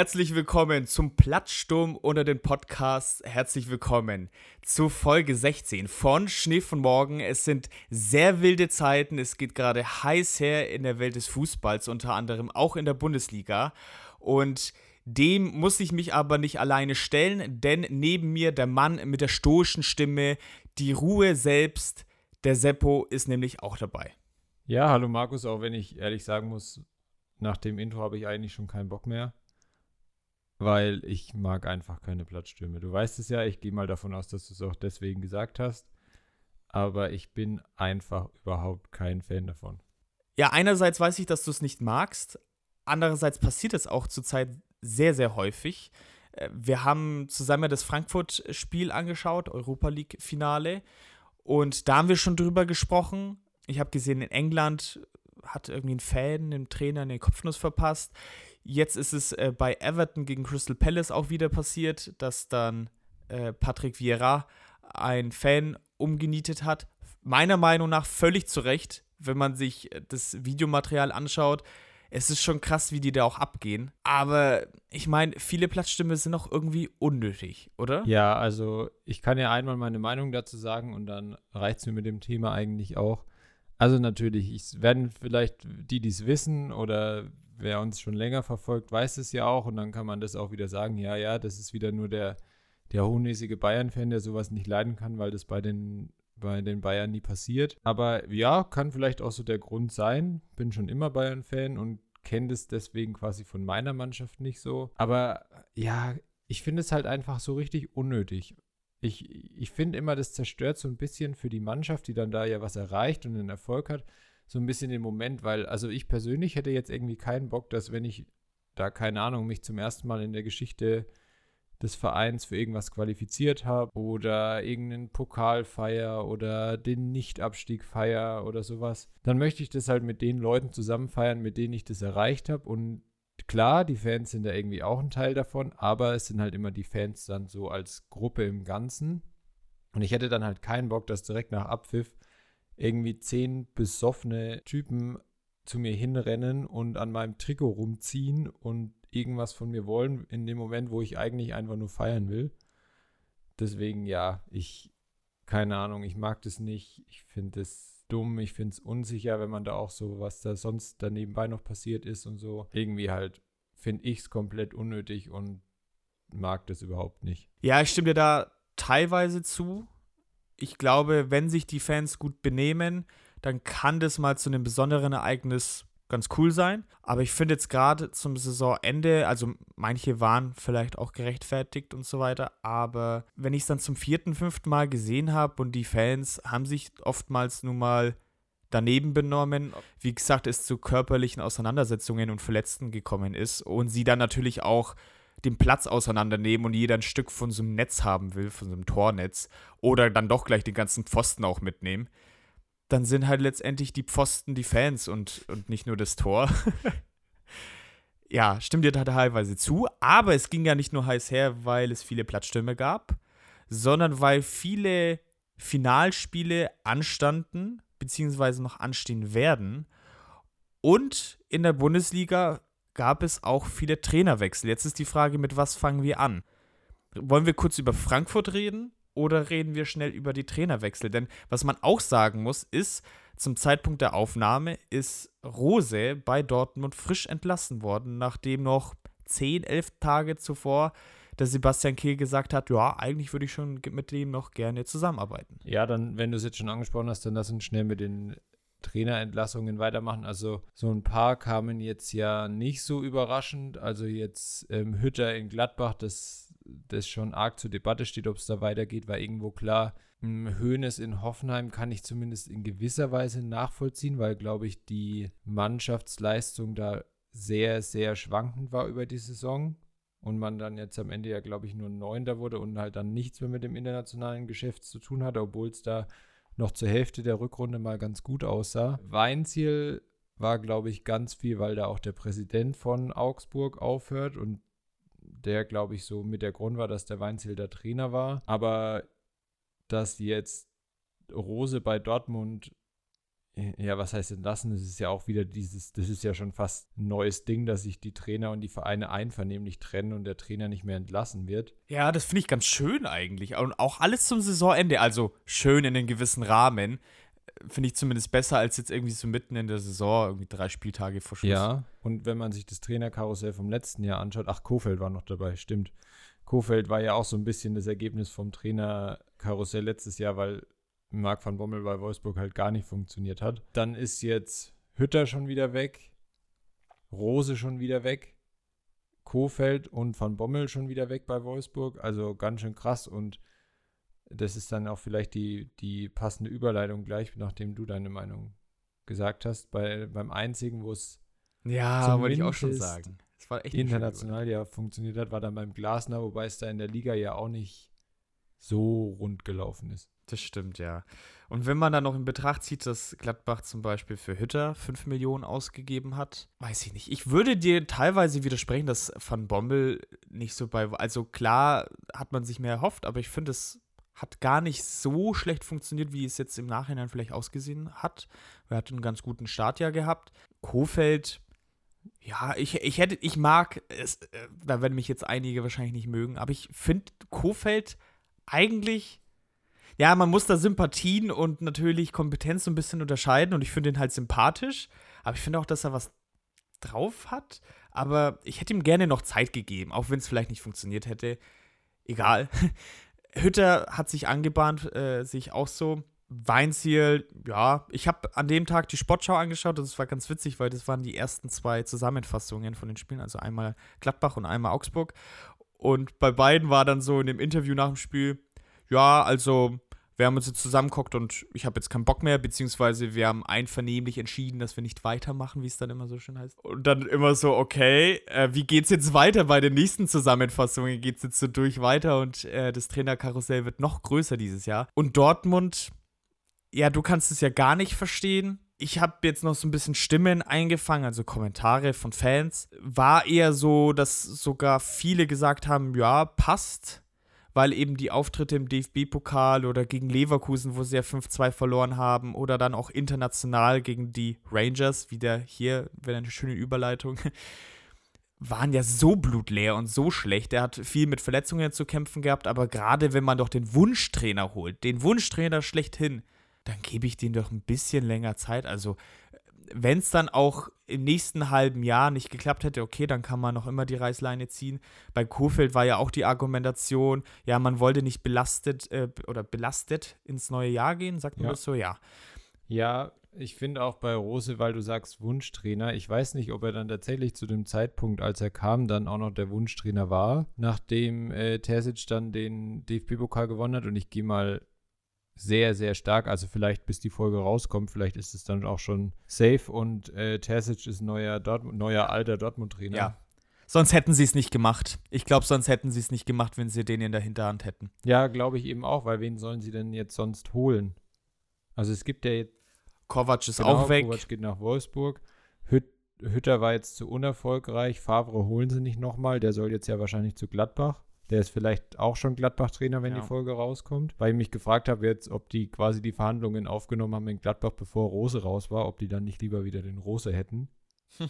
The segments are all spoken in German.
Herzlich willkommen zum Plattsturm unter den Podcasts. Herzlich willkommen zu Folge 16 von Schnee von Morgen. Es sind sehr wilde Zeiten. Es geht gerade heiß her in der Welt des Fußballs, unter anderem auch in der Bundesliga. Und dem muss ich mich aber nicht alleine stellen, denn neben mir der Mann mit der stoischen Stimme, die Ruhe selbst, der Seppo, ist nämlich auch dabei. Ja, hallo Markus, auch wenn ich ehrlich sagen muss, nach dem Intro habe ich eigentlich schon keinen Bock mehr weil ich mag einfach keine Platzstürme. Du weißt es ja, ich gehe mal davon aus, dass du es auch deswegen gesagt hast. Aber ich bin einfach überhaupt kein Fan davon. Ja, einerseits weiß ich, dass du es nicht magst. Andererseits passiert es auch zurzeit sehr, sehr häufig. Äh, wir haben zusammen das Frankfurt-Spiel angeschaut, Europa League-Finale. Und da haben wir schon drüber gesprochen. Ich habe gesehen, in England hat irgendwie ein Fan dem Trainer eine Kopfnuss verpasst. Jetzt ist es äh, bei Everton gegen Crystal Palace auch wieder passiert, dass dann äh, Patrick Vieira ein Fan umgenietet hat. Meiner Meinung nach völlig zu Recht, wenn man sich äh, das Videomaterial anschaut. Es ist schon krass, wie die da auch abgehen. Aber ich meine, viele Platzstimmen sind auch irgendwie unnötig, oder? Ja, also ich kann ja einmal meine Meinung dazu sagen und dann reicht es mir mit dem Thema eigentlich auch. Also natürlich, ich werden vielleicht die, die es wissen oder wer uns schon länger verfolgt, weiß es ja auch und dann kann man das auch wieder sagen, ja, ja, das ist wieder nur der, der hochnäsige Bayern-Fan, der sowas nicht leiden kann, weil das bei den, bei den Bayern nie passiert. Aber ja, kann vielleicht auch so der Grund sein. Bin schon immer Bayern-Fan und kenne das deswegen quasi von meiner Mannschaft nicht so. Aber ja, ich finde es halt einfach so richtig unnötig. Ich, ich finde immer, das zerstört so ein bisschen für die Mannschaft, die dann da ja was erreicht und einen Erfolg hat, so ein bisschen den Moment, weil, also ich persönlich hätte jetzt irgendwie keinen Bock, dass wenn ich da, keine Ahnung, mich zum ersten Mal in der Geschichte des Vereins für irgendwas qualifiziert habe oder irgendeinen Pokal feier oder den Nichtabstieg feier oder sowas, dann möchte ich das halt mit den Leuten zusammen feiern, mit denen ich das erreicht habe und klar, die Fans sind da irgendwie auch ein Teil davon, aber es sind halt immer die Fans dann so als Gruppe im Ganzen und ich hätte dann halt keinen Bock, dass direkt nach Abpfiff irgendwie zehn besoffene Typen zu mir hinrennen und an meinem Trikot rumziehen und irgendwas von mir wollen, in dem Moment, wo ich eigentlich einfach nur feiern will. Deswegen, ja, ich, keine Ahnung, ich mag das nicht. Ich finde es dumm, ich finde es unsicher, wenn man da auch so, was da sonst da nebenbei noch passiert ist und so. Irgendwie halt finde ich es komplett unnötig und mag das überhaupt nicht. Ja, ich stimme dir da teilweise zu ich glaube, wenn sich die Fans gut benehmen, dann kann das mal zu einem besonderen Ereignis ganz cool sein. Aber ich finde jetzt gerade zum Saisonende, also manche waren vielleicht auch gerechtfertigt und so weiter, aber wenn ich es dann zum vierten, fünften Mal gesehen habe und die Fans haben sich oftmals nun mal daneben benommen, wie gesagt, es zu körperlichen Auseinandersetzungen und Verletzten gekommen ist und sie dann natürlich auch den Platz auseinandernehmen und jeder ein Stück von so einem Netz haben will, von so einem Tornetz, oder dann doch gleich den ganzen Pfosten auch mitnehmen, dann sind halt letztendlich die Pfosten die Fans und, und nicht nur das Tor. ja, stimmt dir da teilweise zu, aber es ging ja nicht nur heiß her, weil es viele Platzstürme gab, sondern weil viele Finalspiele anstanden, beziehungsweise noch anstehen werden. Und in der Bundesliga gab es auch viele Trainerwechsel. Jetzt ist die Frage, mit was fangen wir an? Wollen wir kurz über Frankfurt reden oder reden wir schnell über die Trainerwechsel? Denn was man auch sagen muss, ist, zum Zeitpunkt der Aufnahme ist Rose bei Dortmund frisch entlassen worden, nachdem noch 10, 11 Tage zuvor der Sebastian Kehl gesagt hat, ja, eigentlich würde ich schon mit dem noch gerne zusammenarbeiten. Ja, dann, wenn du es jetzt schon angesprochen hast, dann lass uns schnell mit den Trainerentlassungen weitermachen. Also so ein paar kamen jetzt ja nicht so überraschend. Also jetzt ähm, Hütter in Gladbach, das, das schon arg zur Debatte steht, ob es da weitergeht, war irgendwo klar. Höhnes hm, in Hoffenheim kann ich zumindest in gewisser Weise nachvollziehen, weil, glaube ich, die Mannschaftsleistung da sehr, sehr schwankend war über die Saison und man dann jetzt am Ende ja, glaube ich, nur Neunter wurde und halt dann nichts mehr mit dem internationalen Geschäft zu tun hatte, obwohl es da noch zur Hälfte der Rückrunde mal ganz gut aussah. Weinziel war, glaube ich, ganz viel, weil da auch der Präsident von Augsburg aufhört und der, glaube ich, so mit der Grund war, dass der Weinziel der Trainer war. Aber dass jetzt Rose bei Dortmund ja, was heißt entlassen? Das ist ja auch wieder dieses, das ist ja schon fast ein neues Ding, dass sich die Trainer und die Vereine einvernehmlich trennen und der Trainer nicht mehr entlassen wird. Ja, das finde ich ganz schön eigentlich. Und auch alles zum Saisonende, also schön in einem gewissen Rahmen. Finde ich zumindest besser als jetzt irgendwie so mitten in der Saison, irgendwie drei Spieltage vor Schluss. Ja, und wenn man sich das Trainerkarussell vom letzten Jahr anschaut, ach, Kofeld war noch dabei, stimmt. Kofeld war ja auch so ein bisschen das Ergebnis vom Trainerkarussell letztes Jahr, weil Marc van Bommel bei Wolfsburg halt gar nicht funktioniert hat. Dann ist jetzt Hütter schon wieder weg, Rose schon wieder weg, Kofeld und van Bommel schon wieder weg bei Wolfsburg. Also ganz schön krass und das ist dann auch vielleicht die, die passende Überleitung gleich, nachdem du deine Meinung gesagt hast. Bei, beim einzigen, wo es ja, wollte ich auch schon sagen. Es war echt international ja funktioniert hat, war dann beim Glasner, wobei es da in der Liga ja auch nicht so rund gelaufen ist. Das stimmt, ja. Und wenn man dann noch in Betracht zieht, dass Gladbach zum Beispiel für Hütter 5 Millionen ausgegeben hat, weiß ich nicht. Ich würde dir teilweise widersprechen, dass Van Bommel nicht so bei. Also klar hat man sich mehr erhofft, aber ich finde, es hat gar nicht so schlecht funktioniert, wie es jetzt im Nachhinein vielleicht ausgesehen hat. Er hat einen ganz guten Start ja gehabt. Kofeld, ja, ich, ich hätte, ich mag, es, äh, da werden mich jetzt einige wahrscheinlich nicht mögen, aber ich finde Kofeld eigentlich ja, man muss da Sympathien und natürlich Kompetenz so ein bisschen unterscheiden und ich finde ihn halt sympathisch, aber ich finde auch, dass er was drauf hat, aber ich hätte ihm gerne noch Zeit gegeben, auch wenn es vielleicht nicht funktioniert hätte. Egal. Hütter hat sich angebahnt, äh, sehe auch so. Weinziel, ja, ich habe an dem Tag die Sportschau angeschaut und es war ganz witzig, weil das waren die ersten zwei Zusammenfassungen von den Spielen, also einmal Gladbach und einmal Augsburg. Und bei beiden war dann so in dem Interview nach dem Spiel, ja, also wir haben uns jetzt zusammengeguckt und ich habe jetzt keinen Bock mehr, beziehungsweise wir haben einvernehmlich entschieden, dass wir nicht weitermachen, wie es dann immer so schön heißt. Und dann immer so, okay, äh, wie geht's jetzt weiter bei den nächsten Zusammenfassungen? Geht's jetzt so durch weiter und äh, das Trainerkarussell wird noch größer dieses Jahr. Und Dortmund, ja, du kannst es ja gar nicht verstehen. Ich habe jetzt noch so ein bisschen Stimmen eingefangen, also Kommentare von Fans. War eher so, dass sogar viele gesagt haben, ja, passt weil eben die Auftritte im DFB-Pokal oder gegen Leverkusen, wo sie ja 5-2 verloren haben, oder dann auch international gegen die Rangers, wieder hier, wäre eine schöne Überleitung, waren ja so blutleer und so schlecht. Er hat viel mit Verletzungen zu kämpfen gehabt, aber gerade wenn man doch den Wunschtrainer holt, den Wunschtrainer schlechthin, dann gebe ich denen doch ein bisschen länger Zeit. Also wenn es dann auch im nächsten halben Jahr nicht geklappt hätte, okay, dann kann man noch immer die Reißleine ziehen. Bei Kofeld war ja auch die Argumentation, ja, man wollte nicht belastet äh, oder belastet ins neue Jahr gehen, sagt man ja. das so? Ja. Ja, ich finde auch bei Rose, weil du sagst Wunschtrainer, ich weiß nicht, ob er dann tatsächlich zu dem Zeitpunkt, als er kam, dann auch noch der Wunschtrainer war, nachdem äh, Terzic dann den DFB-Pokal gewonnen hat und ich gehe mal sehr, sehr stark. Also vielleicht bis die Folge rauskommt, vielleicht ist es dann auch schon safe und äh, Terzic ist neuer, Dortmund, neuer alter Dortmund-Trainer. Ja. Sonst hätten sie es nicht gemacht. Ich glaube, sonst hätten sie es nicht gemacht, wenn sie den in der Hinterhand hätten. Ja, glaube ich eben auch, weil wen sollen sie denn jetzt sonst holen? Also es gibt ja jetzt. Kovac ist genau, auch weg. Kovac geht nach Wolfsburg. Hüt, Hütter war jetzt zu unerfolgreich. Favre holen sie nicht nochmal. Der soll jetzt ja wahrscheinlich zu Gladbach. Der ist vielleicht auch schon Gladbach-Trainer, wenn ja. die Folge rauskommt. Weil ich mich gefragt habe jetzt, ob die quasi die Verhandlungen aufgenommen haben in Gladbach, bevor Rose raus war, ob die dann nicht lieber wieder den Rose hätten.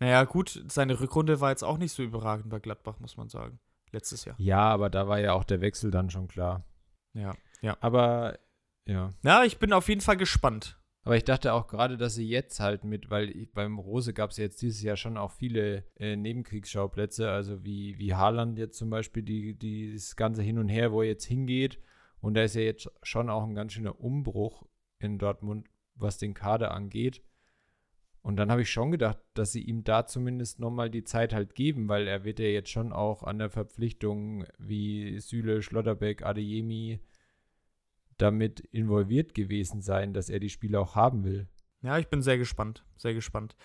naja, gut, seine Rückrunde war jetzt auch nicht so überragend bei Gladbach, muss man sagen. Letztes Jahr. Ja, aber da war ja auch der Wechsel dann schon klar. Ja, ja. Aber, ja. Ja, ich bin auf jeden Fall gespannt. Aber ich dachte auch gerade, dass sie jetzt halt mit, weil ich, beim Rose gab es jetzt dieses Jahr schon auch viele äh, Nebenkriegsschauplätze, also wie, wie Haaland jetzt zum Beispiel, die, die, das ganze Hin und Her, wo er jetzt hingeht. Und da ist ja jetzt schon auch ein ganz schöner Umbruch in Dortmund, was den Kader angeht. Und dann habe ich schon gedacht, dass sie ihm da zumindest nochmal die Zeit halt geben, weil er wird ja jetzt schon auch an der Verpflichtung wie Süle, Schlotterbeck, Adeyemi, damit involviert gewesen sein, dass er die Spiele auch haben will. Ja, ich bin sehr gespannt, sehr gespannt.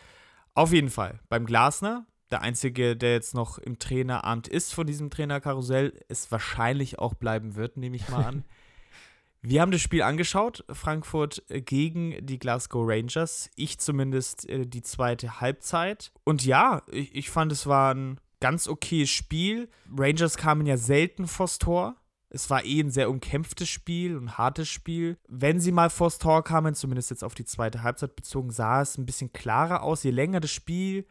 Auf jeden Fall, beim Glasner, der Einzige, der jetzt noch im Traineramt ist von diesem Trainerkarussell, es wahrscheinlich auch bleiben wird, nehme ich mal an. Wir haben das Spiel angeschaut, Frankfurt gegen die Glasgow Rangers. Ich zumindest äh, die zweite Halbzeit. Und ja, ich, ich fand, es war ein ganz okayes Spiel. Rangers kamen ja selten vors Tor Es war eh ein sehr umkämpftes Spiel, ein hartes Spiel. Wenn sie mal vors Tor kamen, zumindest jetzt auf die zweite Halbzeit bezogen, sah es ein bisschen klarer aus. Je länger das Spiel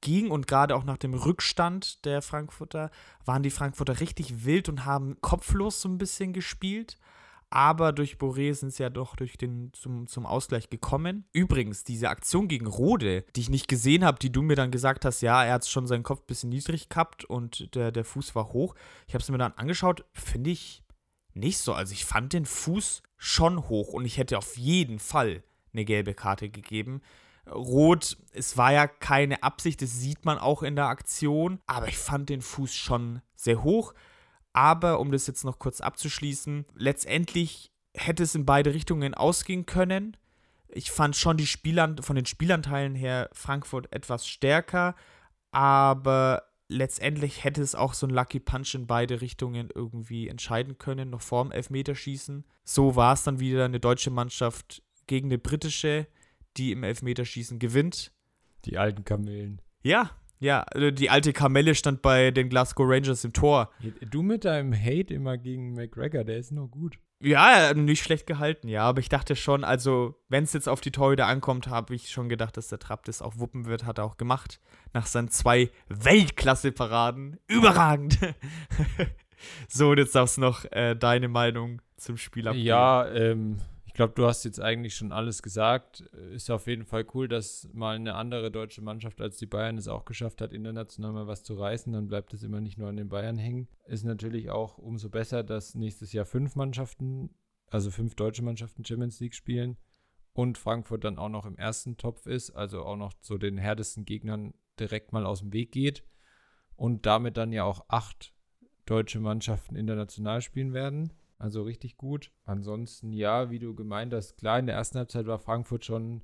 ging und gerade auch nach dem Rückstand der Frankfurter, waren die Frankfurter richtig wild und haben kopflos so ein bisschen gespielt aber durch Boré sind sie ja doch durch den, zum, zum Ausgleich gekommen. Übrigens, diese Aktion gegen Rode, die ich nicht gesehen habe, die du mir dann gesagt hast, ja, er hat schon seinen Kopf ein bisschen niedrig gehabt und der, der Fuß war hoch. Ich habe es mir dann angeschaut, finde ich nicht so. Also ich fand den Fuß schon hoch und ich hätte auf jeden Fall eine gelbe Karte gegeben. Rot, es war ja keine Absicht, das sieht man auch in der Aktion, aber ich fand den Fuß schon sehr hoch. Aber um das jetzt noch kurz abzuschließen, letztendlich hätte es in beide Richtungen ausgehen können. Ich fand schon die Spieler, von den Spielanteilen her Frankfurt etwas stärker, aber letztendlich hätte es auch so ein Lucky Punch in beide Richtungen irgendwie entscheiden können, noch vorm Elfmeterschießen. So war es dann wieder eine deutsche Mannschaft gegen eine britische, die im Elfmeterschießen gewinnt. Die alten Kamelen. Ja, ja, also die alte Kamelle stand bei den Glasgow Rangers im Tor. Du mit deinem Hate immer gegen McGregor, der ist nur gut. Ja, nicht schlecht gehalten, ja, aber ich dachte schon, also, wenn es jetzt auf die Torhüter ankommt, habe ich schon gedacht, dass der Trapp das auch wuppen wird, hat er auch gemacht. Nach seinen zwei Weltklasse-Paraden. Überragend! so, und jetzt darfst du noch äh, deine Meinung zum Spiel abgeben. Ja, ähm, glaube, du hast jetzt eigentlich schon alles gesagt. Ist auf jeden Fall cool, dass mal eine andere deutsche Mannschaft als die Bayern es auch geschafft hat, international mal was zu reißen. Dann bleibt es immer nicht nur an den Bayern hängen. Ist natürlich auch umso besser, dass nächstes Jahr fünf Mannschaften, also fünf deutsche Mannschaften Champions League spielen und Frankfurt dann auch noch im ersten Topf ist, also auch noch zu den härtesten Gegnern direkt mal aus dem Weg geht und damit dann ja auch acht deutsche Mannschaften international spielen werden. Also richtig gut. Ansonsten, ja, wie du gemeint hast, klar, in der ersten Halbzeit war Frankfurt schon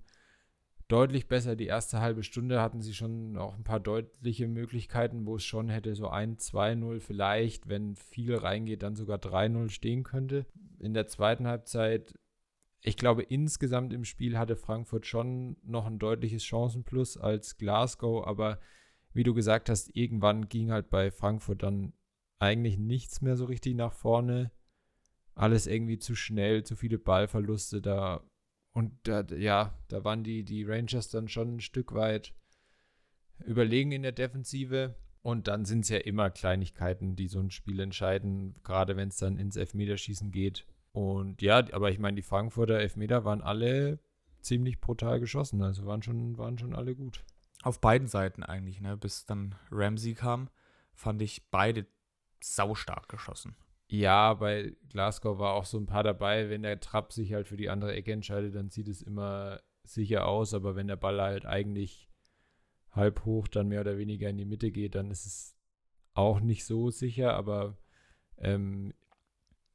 deutlich besser. Die erste halbe Stunde hatten sie schon auch ein paar deutliche Möglichkeiten, wo es schon hätte so 1, 2-0 vielleicht, wenn viel reingeht, dann sogar 3-0 stehen könnte. In der zweiten Halbzeit, ich glaube, insgesamt im Spiel hatte Frankfurt schon noch ein deutliches Chancenplus als Glasgow, aber wie du gesagt hast, irgendwann ging halt bei Frankfurt dann eigentlich nichts mehr so richtig nach vorne alles irgendwie zu schnell, zu viele Ballverluste da. Und da, ja, da waren die, die Rangers dann schon ein Stück weit überlegen in der Defensive. Und dann sind es ja immer Kleinigkeiten, die so ein Spiel entscheiden, gerade wenn es dann ins Elfmeterschießen geht. Und ja, aber ich meine, die Frankfurter Elfmeter waren alle ziemlich brutal geschossen. Also waren schon, waren schon alle gut. Auf beiden Seiten eigentlich, ne? Bis dann Ramsey kam, fand ich beide saustark geschossen. Ja, bei Glasgow war auch so ein paar dabei. Wenn der Trapp sich halt für die andere Ecke entscheidet, dann sieht es immer sicher aus. Aber wenn der Ball halt eigentlich halb hoch dann mehr oder weniger in die Mitte geht, dann ist es auch nicht so sicher. Aber ähm,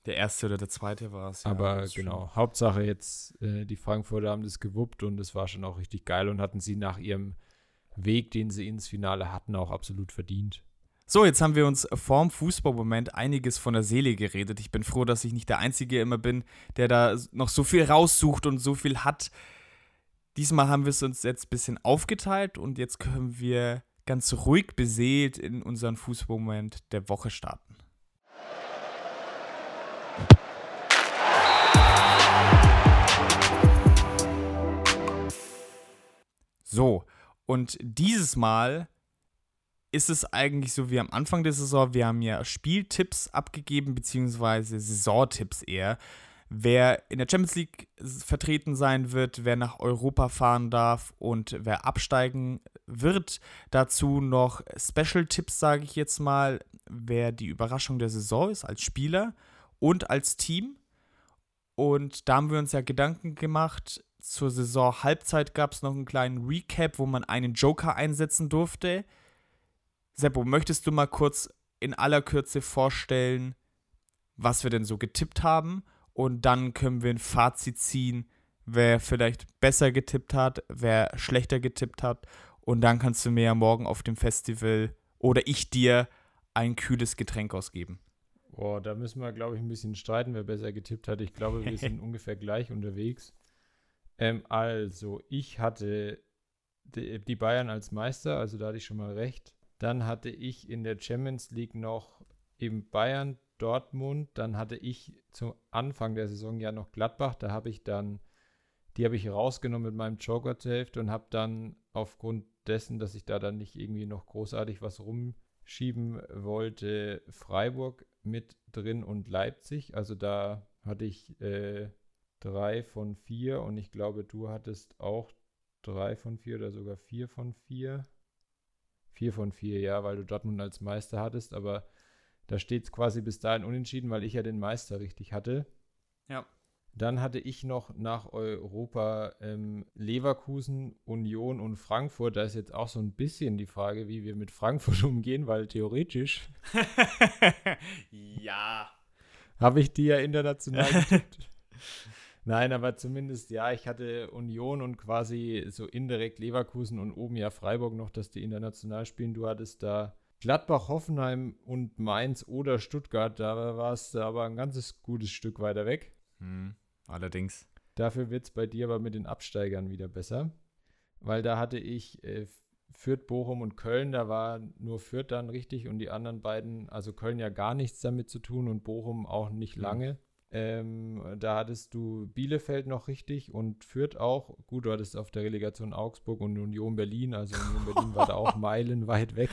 der erste oder der zweite war es. Ja, aber genau, schon. Hauptsache jetzt, äh, die Frankfurter haben das gewuppt und es war schon auch richtig geil und hatten sie nach ihrem Weg, den sie ins Finale hatten, auch absolut verdient. So, jetzt haben wir uns vorm Fußballmoment einiges von der Seele geredet. Ich bin froh, dass ich nicht der Einzige immer bin, der da noch so viel raussucht und so viel hat. Diesmal haben wir es uns jetzt ein bisschen aufgeteilt und jetzt können wir ganz ruhig beseelt in unseren Fußballmoment der Woche starten. So, und dieses Mal ist es eigentlich so wie am Anfang der Saison. Wir haben ja Spieltipps abgegeben, beziehungsweise Saisontipps eher. Wer in der Champions League vertreten sein wird, wer nach Europa fahren darf und wer absteigen wird. Dazu noch Special-Tipps, sage ich jetzt mal, wer die Überraschung der Saison ist als Spieler und als Team. Und da haben wir uns ja Gedanken gemacht. Zur Saison Halbzeit gab es noch einen kleinen Recap, wo man einen Joker einsetzen durfte. Seppo, möchtest du mal kurz in aller Kürze vorstellen, was wir denn so getippt haben? Und dann können wir ein Fazit ziehen, wer vielleicht besser getippt hat, wer schlechter getippt hat. Und dann kannst du mir ja morgen auf dem Festival oder ich dir ein kühles Getränk ausgeben. Boah, da müssen wir, glaube ich, ein bisschen streiten, wer besser getippt hat. Ich glaube, wir sind ungefähr gleich unterwegs. Ähm, also, ich hatte die Bayern als Meister, also da hatte ich schon mal recht. Dann hatte ich in der Champions League noch eben Bayern, Dortmund. Dann hatte ich zum Anfang der Saison ja noch Gladbach. Da habe ich dann, die habe ich rausgenommen mit meinem Joker zur Hälfte und habe dann aufgrund dessen, dass ich da dann nicht irgendwie noch großartig was rumschieben wollte, Freiburg mit drin und Leipzig. Also da hatte ich äh, drei von vier und ich glaube, du hattest auch drei von vier oder sogar vier von vier. Vier von vier, ja, weil du Dortmund als Meister hattest, aber da steht es quasi bis dahin unentschieden, weil ich ja den Meister richtig hatte. Ja. Dann hatte ich noch nach Europa ähm, Leverkusen, Union und Frankfurt. Da ist jetzt auch so ein bisschen die Frage, wie wir mit Frankfurt umgehen, weil theoretisch. ja. Habe ich die ja international getippt. Nein, aber zumindest, ja, ich hatte Union und quasi so indirekt Leverkusen und oben ja Freiburg noch, dass die international spielen. Du hattest da Gladbach, Hoffenheim und Mainz oder Stuttgart. Da warst du aber ein ganzes gutes Stück weiter weg. Hm, allerdings. Dafür wird es bei dir aber mit den Absteigern wieder besser. Weil da hatte ich äh, Fürth, Bochum und Köln. Da war nur Fürth dann richtig und die anderen beiden, also Köln ja gar nichts damit zu tun und Bochum auch nicht hm. Ähm, da hattest du Bielefeld noch richtig und Fürth auch. Gut, du hattest auf der Relegation Augsburg und Union Berlin. Also Union Berlin war da auch meilenweit weg.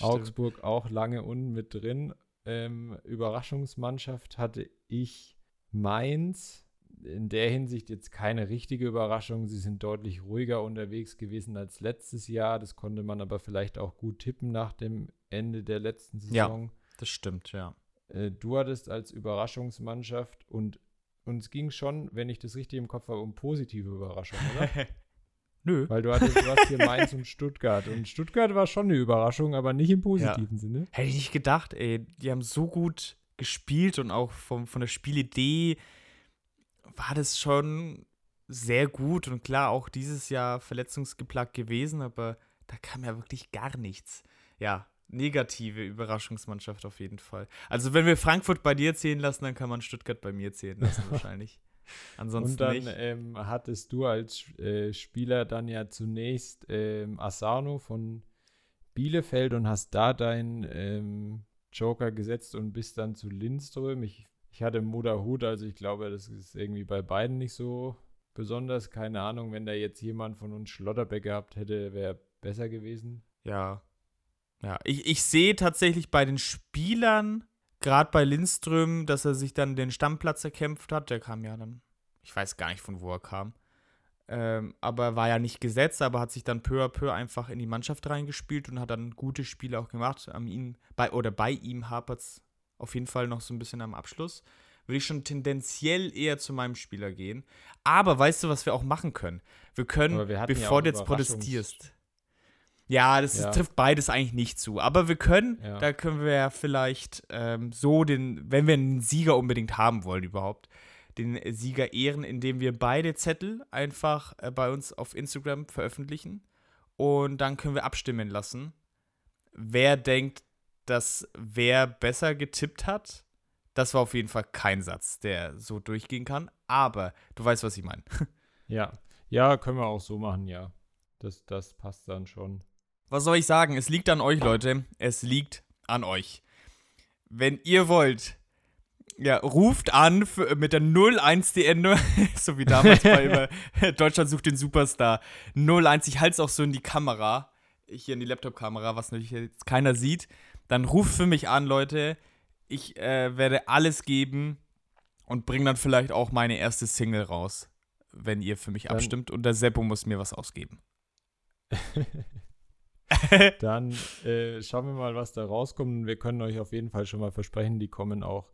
Augsburg auch lange unten mit drin. Ähm, Überraschungsmannschaft hatte ich Mainz. In der Hinsicht jetzt keine richtige Überraschung. Sie sind deutlich ruhiger unterwegs gewesen als letztes Jahr. Das konnte man aber vielleicht auch gut tippen nach dem Ende der letzten Saison. Ja, das stimmt, ja. Äh, du hattest als Überraschungsmannschaft und uns ging schon, wenn ich das richtig im Kopf habe, um positive Überraschungen, oder? Nö. Weil du, hattest, du hast hier Mainz und Stuttgart. Und Stuttgart war schon eine Überraschung, aber nicht im positiven ja. Sinne. Hätte ich nicht gedacht, ey. Die haben so gut gespielt und auch vom, von der Spielidee war das schon sehr gut. Und klar, auch dieses Jahr verletzungsgeplagt gewesen, aber da kam ja wirklich gar nichts. Ja, negative Überraschungsmannschaft auf jeden Fall. Also wenn wir Frankfurt bei dir zählen lassen, dann kann man Stuttgart bei mir zählen lassen wahrscheinlich. Ansonsten Und dann ähm, hattest du als äh, Spieler dann ja zunächst ähm, Asano von Bielefeld und hast da deinen ähm, Joker gesetzt und bist dann zu Lindström. Ich, ich hatte Hut, also ich glaube, das ist irgendwie bei beiden nicht so besonders. Keine Ahnung, wenn da jetzt jemand von uns Schlotterbeck gehabt hätte, wäre besser gewesen. Ja, ja, ich, ich sehe tatsächlich bei den Spielern, gerade bei Lindström, dass er sich dann den Stammplatz erkämpft hat. Der kam ja dann, ich weiß gar nicht, von wo er kam. Ähm, aber war ja nicht gesetzt, aber hat sich dann peu à peu einfach in die Mannschaft reingespielt und hat dann gute Spiele auch gemacht. Am ihn, bei, oder bei ihm hapert es auf jeden Fall noch so ein bisschen am Abschluss. Würde ich schon tendenziell eher zu meinem Spieler gehen. Aber weißt du, was wir auch machen können? Wir können, wir bevor ja du jetzt protestierst, ja, das ja. Ist, trifft beides eigentlich nicht zu. Aber wir können, ja. da können wir ja vielleicht ähm, so den, wenn wir einen Sieger unbedingt haben wollen überhaupt, den Sieger ehren, indem wir beide Zettel einfach äh, bei uns auf Instagram veröffentlichen. Und dann können wir abstimmen lassen, wer denkt, dass wer besser getippt hat. Das war auf jeden Fall kein Satz, der so durchgehen kann. Aber du weißt, was ich meine. Ja, ja, können wir auch so machen, ja. Das, das passt dann schon. Was soll ich sagen? Es liegt an euch, Leute. Es liegt an euch. Wenn ihr wollt, ja, ruft an für, mit der 01 die Ende, so wie damals bei Deutschland sucht den Superstar. 01, ich halte es auch so in die Kamera, hier in die Laptop-Kamera, was natürlich jetzt keiner sieht. Dann ruft für mich an, Leute. Ich äh, werde alles geben und bringe dann vielleicht auch meine erste Single raus, wenn ihr für mich dann abstimmt. Und der Seppo muss mir was ausgeben. Dann äh, schauen wir mal, was da rauskommt. Wir können euch auf jeden Fall schon mal versprechen, die kommen auch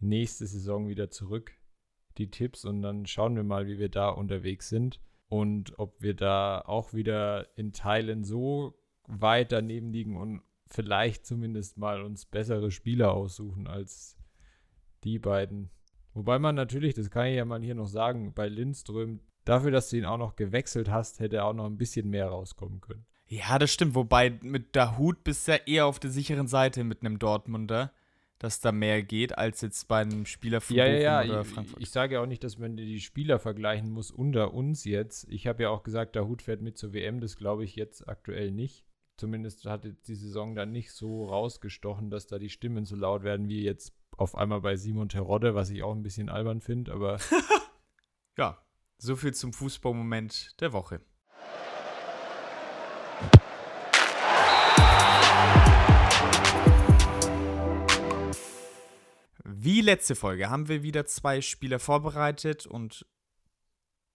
nächste Saison wieder zurück, die Tipps. Und dann schauen wir mal, wie wir da unterwegs sind. Und ob wir da auch wieder in Teilen so weit daneben liegen und vielleicht zumindest mal uns bessere Spieler aussuchen als die beiden. Wobei man natürlich, das kann ich ja mal hier noch sagen, bei Lindström, dafür, dass du ihn auch noch gewechselt hast, hätte auch noch ein bisschen mehr rauskommen können. Ja, das stimmt. Wobei mit der Hut bist du ja eher auf der sicheren Seite mit einem Dortmunder, dass da mehr geht als jetzt bei einem Spieler von ja, Bochum ja, ja. oder Frankfurt. Ich, sage ja auch nicht, dass man die Spieler vergleichen muss unter uns jetzt. Ich habe ja auch gesagt, der Hut fährt mit zur WM. Das glaube ich jetzt aktuell nicht. zumindest hat die Saison dann nicht so rausgestochen, dass da die Stimmen so laut werden wie jetzt auf einmal bei Simon Terodde, was ich auch ein bisschen albern finde, aber. ja, so viel zum Fußballmoment der Woche. Wie letzte Folge haben wir wieder zwei Spieler vorbereitet und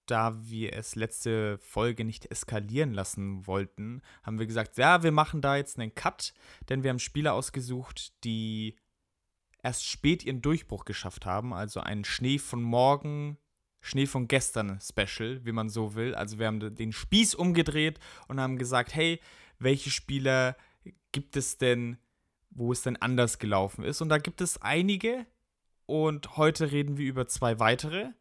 da wir es letzte Folge nicht eskalieren lassen wollten, haben wir gesagt, ja, wir machen da jetzt einen Cut, denn wir haben Spieler ausgesucht, die erst spät ihren Durchbruch geschafft haben, also ein Schnee von morgen, Schnee von gestern Special, wie man so will. Also wir haben den Spieß umgedreht und haben gesagt, hey, welche Spieler gibt es denn, wo es denn anders gelaufen ist? Und da gibt es einige und heute reden wir über zwei weitere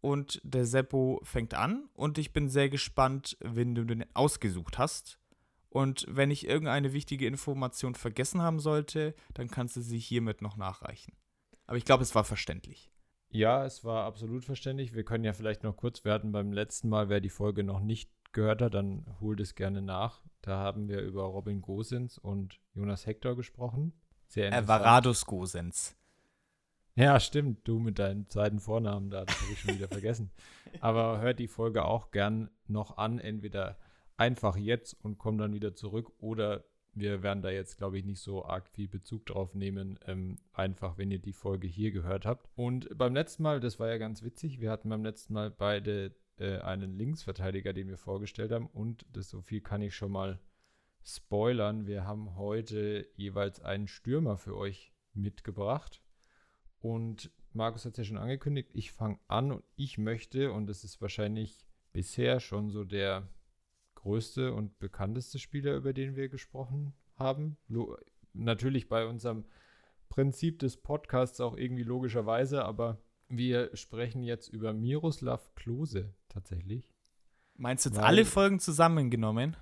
und der Seppo fängt an und ich bin sehr gespannt, wenn du den ausgesucht hast. Und wenn ich irgendeine wichtige Information vergessen haben sollte, dann kannst du sie hiermit noch nachreichen. Aber ich glaube, es war verständlich. Ja, es war absolut verständlich. Wir können ja vielleicht noch kurz, wir hatten beim letzten Mal, wer die Folge noch nicht gehört hat, dann holt es gerne nach. Da haben wir über Robin Gosens und Jonas Hector gesprochen. Sehr Varados Gosens. Ja, stimmt. Du mit deinem zweiten Vornamen da, das habe ich schon wieder vergessen. Aber hört die Folge auch gern noch an, entweder einfach jetzt und komm dann wieder zurück oder wir werden da jetzt, glaube ich, nicht so arg viel Bezug drauf nehmen, ähm, einfach wenn ihr die Folge hier gehört habt. Und beim letzten Mal, das war ja ganz witzig, wir hatten beim letzten Mal beide äh, einen Linksverteidiger, den wir vorgestellt haben und das so viel kann ich schon mal spoilern. Wir haben heute jeweils einen Stürmer für euch mitgebracht. Und Markus hat es ja schon angekündigt, ich fange an und ich möchte, und das ist wahrscheinlich bisher schon so der größte und bekannteste Spieler, über den wir gesprochen haben. Lo natürlich bei unserem Prinzip des Podcasts auch irgendwie logischerweise, aber wir sprechen jetzt über Miroslav Klose tatsächlich. Meinst du jetzt Weil, alle Folgen zusammengenommen?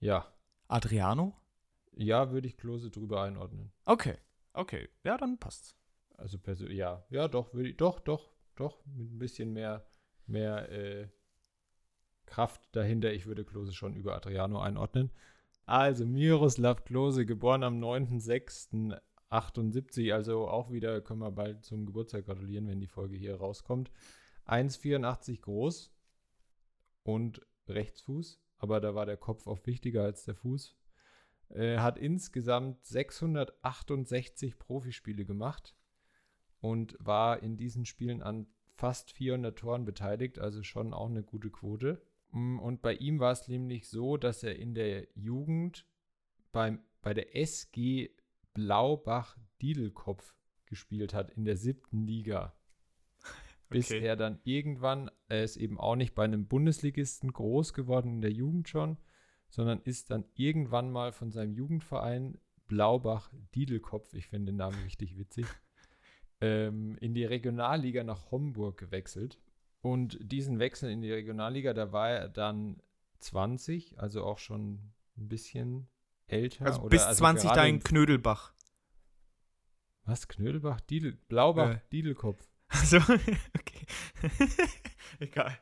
Ja. Adriano? Ja, würde ich Klose drüber einordnen. Okay, okay. Ja, dann passt's. Also persönlich, ja, ja, doch, würde ich, doch, doch, doch, mit ein bisschen mehr, mehr äh, Kraft dahinter. Ich würde Klose schon über Adriano einordnen. Also Miroslav Klose, geboren am 9.06.78, also auch wieder, können wir bald zum Geburtstag gratulieren, wenn die Folge hier rauskommt. 1,84 groß und Rechtsfuß, aber da war der Kopf oft wichtiger als der Fuß. Äh, hat insgesamt 668 Profispiele gemacht und war in diesen Spielen an fast 400 Toren beteiligt, also schon auch eine gute Quote. Mm, und bei ihm war es nämlich so, dass er in der Jugend beim, bei der SG Blaubach-Diedelkopf gespielt hat, in der siebten Liga. Bis okay. er dann irgendwann, er ist eben auch nicht bei einem Bundesligisten groß geworden in der Jugend schon, sondern ist dann irgendwann mal von seinem Jugendverein Blaubach-Diedelkopf, ich finde den Namen richtig witzig, ähm, in die Regionalliga nach Homburg gewechselt. Und diesen Wechsel in die Regionalliga, da war er dann 20, also auch schon ein bisschen älter. Also bis also 20 da in Knödelbach. Was? Knödelbach? Diedel, Blaubach, äh. Diedelkopf. Also, okay. Egal.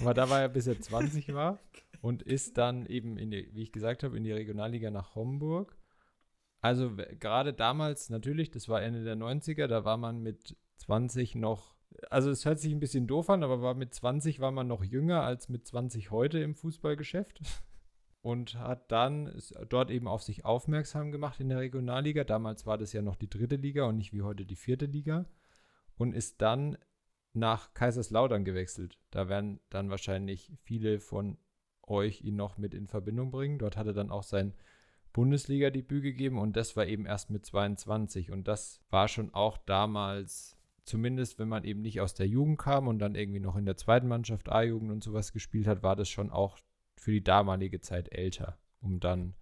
Aber da war er, bis er 20 war und ist dann eben, in die, wie ich gesagt habe, in die Regionalliga nach Homburg. Also gerade damals natürlich, das war Ende der 90er, da war man mit 20 noch, also es hört sich ein bisschen doof an, aber war mit 20 war man noch jünger als mit 20 heute im Fußballgeschäft und hat dann dort eben auf sich aufmerksam gemacht in der Regionalliga. Damals war das ja noch die dritte Liga und nicht wie heute die vierte Liga und ist dann nach Kaiserslautern gewechselt. Da werden dann wahrscheinlich viele von euch ihn noch mit in Verbindung bringen. Dort hat er dann auch sein Bundesliga-Debüt gegeben und das war eben erst mit 22 und das war schon auch damals, zumindest wenn man eben nicht aus der Jugend kam und dann irgendwie noch in der zweiten Mannschaft A-Jugend und sowas gespielt hat, war das schon auch für die damalige Zeit älter, um dann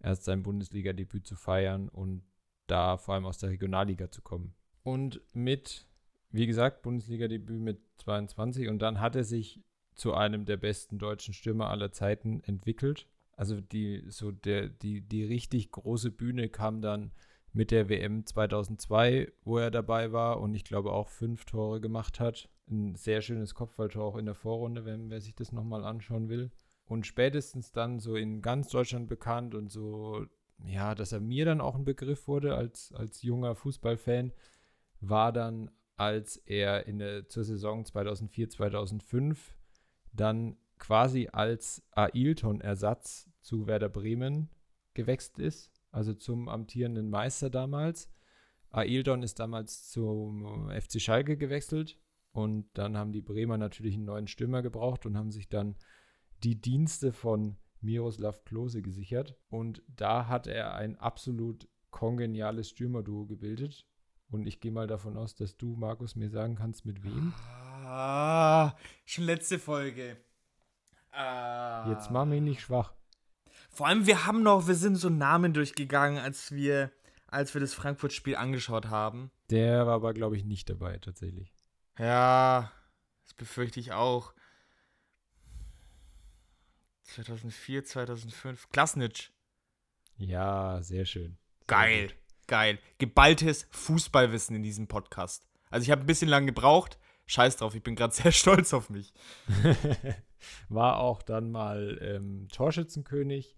erst sein Bundesliga-Debüt zu feiern und da vor allem aus der Regionalliga zu kommen. Und mit, wie gesagt, Bundesliga-Debüt mit 22 und dann hat er sich zu einem der besten deutschen Stürmer aller Zeiten entwickelt also die, so der, die, die richtig große Bühne kam dann mit der WM 2002, wo er dabei war und ich glaube auch fünf Tore gemacht hat. Ein sehr schönes Kopfballtor auch in der Vorrunde, wenn wer sich das nochmal anschauen will. und spätestens dann so in ganz Deutschland bekannt und so, ja, dass er mir dann auch ein Begriff wurde als, als junger Fußballfan, war dann, als er in der, zur Saison 2004, 2005 dann quasi als Ailton-Ersatz zu Werder Bremen gewechselt ist, also zum amtierenden Meister damals. Ailton ist damals zum FC Schalke gewechselt und dann haben die Bremer natürlich einen neuen Stürmer gebraucht und haben sich dann die Dienste von Miroslav Klose gesichert. Und da hat er ein absolut kongeniales Stürmerduo gebildet. Und ich gehe mal davon aus, dass du, Markus, mir sagen kannst, mit wem. Ah, schon letzte Folge. Ah. Jetzt mach mich nicht schwach. Vor allem, wir haben noch, wir sind so Namen durchgegangen, als wir, als wir das Frankfurt-Spiel angeschaut haben. Der war aber, glaube ich, nicht dabei, tatsächlich. Ja, das befürchte ich auch. 2004, 2005. Klasnitsch. Ja, sehr schön. Sehr geil, gut. geil. Geballtes Fußballwissen in diesem Podcast. Also ich habe ein bisschen lang gebraucht. Scheiß drauf, ich bin gerade sehr stolz auf mich. War auch dann mal ähm, Torschützenkönig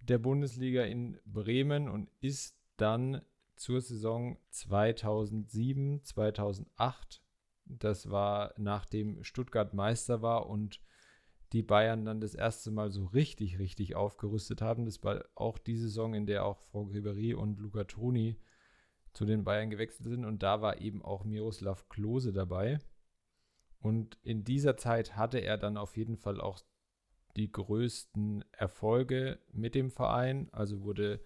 der Bundesliga in Bremen und ist dann zur Saison 2007, 2008, das war nachdem Stuttgart Meister war und die Bayern dann das erste Mal so richtig, richtig aufgerüstet haben. Das war auch die Saison, in der auch Frau Ribery und Luca Toni zu den Bayern gewechselt sind. Und da war eben auch Miroslav Klose dabei. Und in dieser Zeit hatte er dann auf jeden Fall auch die größten Erfolge mit dem Verein. Also wurde,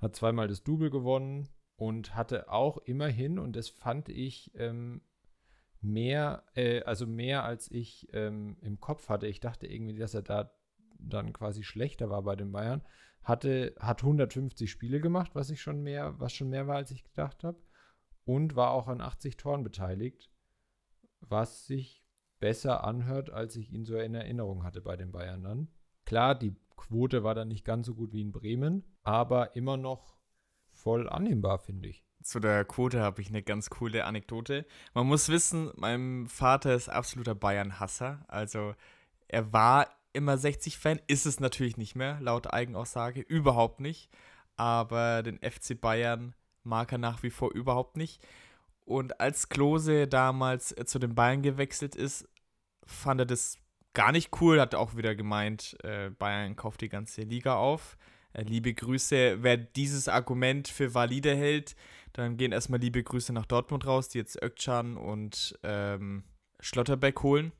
hat zweimal das Double gewonnen und hatte auch immerhin, und das fand ich ähm, mehr, äh, also mehr als ich ähm, im Kopf hatte. Ich dachte irgendwie, dass er da dann quasi schlechter war bei den Bayern. Hatte, hat 150 Spiele gemacht, was ich schon mehr, was schon mehr war, als ich gedacht habe. Und war auch an 80 Toren beteiligt, was sich besser anhört, als ich ihn so in Erinnerung hatte bei den Bayern dann. Klar, die Quote war dann nicht ganz so gut wie in Bremen, aber immer noch voll annehmbar, finde ich zu der Quote habe ich eine ganz coole Anekdote. Man muss wissen, mein Vater ist absoluter Bayern-Hasser. Also er war immer 60-Fan, ist es natürlich nicht mehr, laut Eigenaussage, überhaupt nicht. Aber den FC Bayern mag er nach wie vor überhaupt nicht. Und als Klose damals zu den Bayern gewechselt ist, fand er das gar nicht cool, hat auch wieder gemeint, äh, Bayern kauft die ganze Liga auf. Äh, liebe Grüße, wer dieses Argument für valide hält, dann gehen erstmal liebe Grüße nach Dortmund raus, die jetzt Ökcan und ähm, Schlotterbeck holen.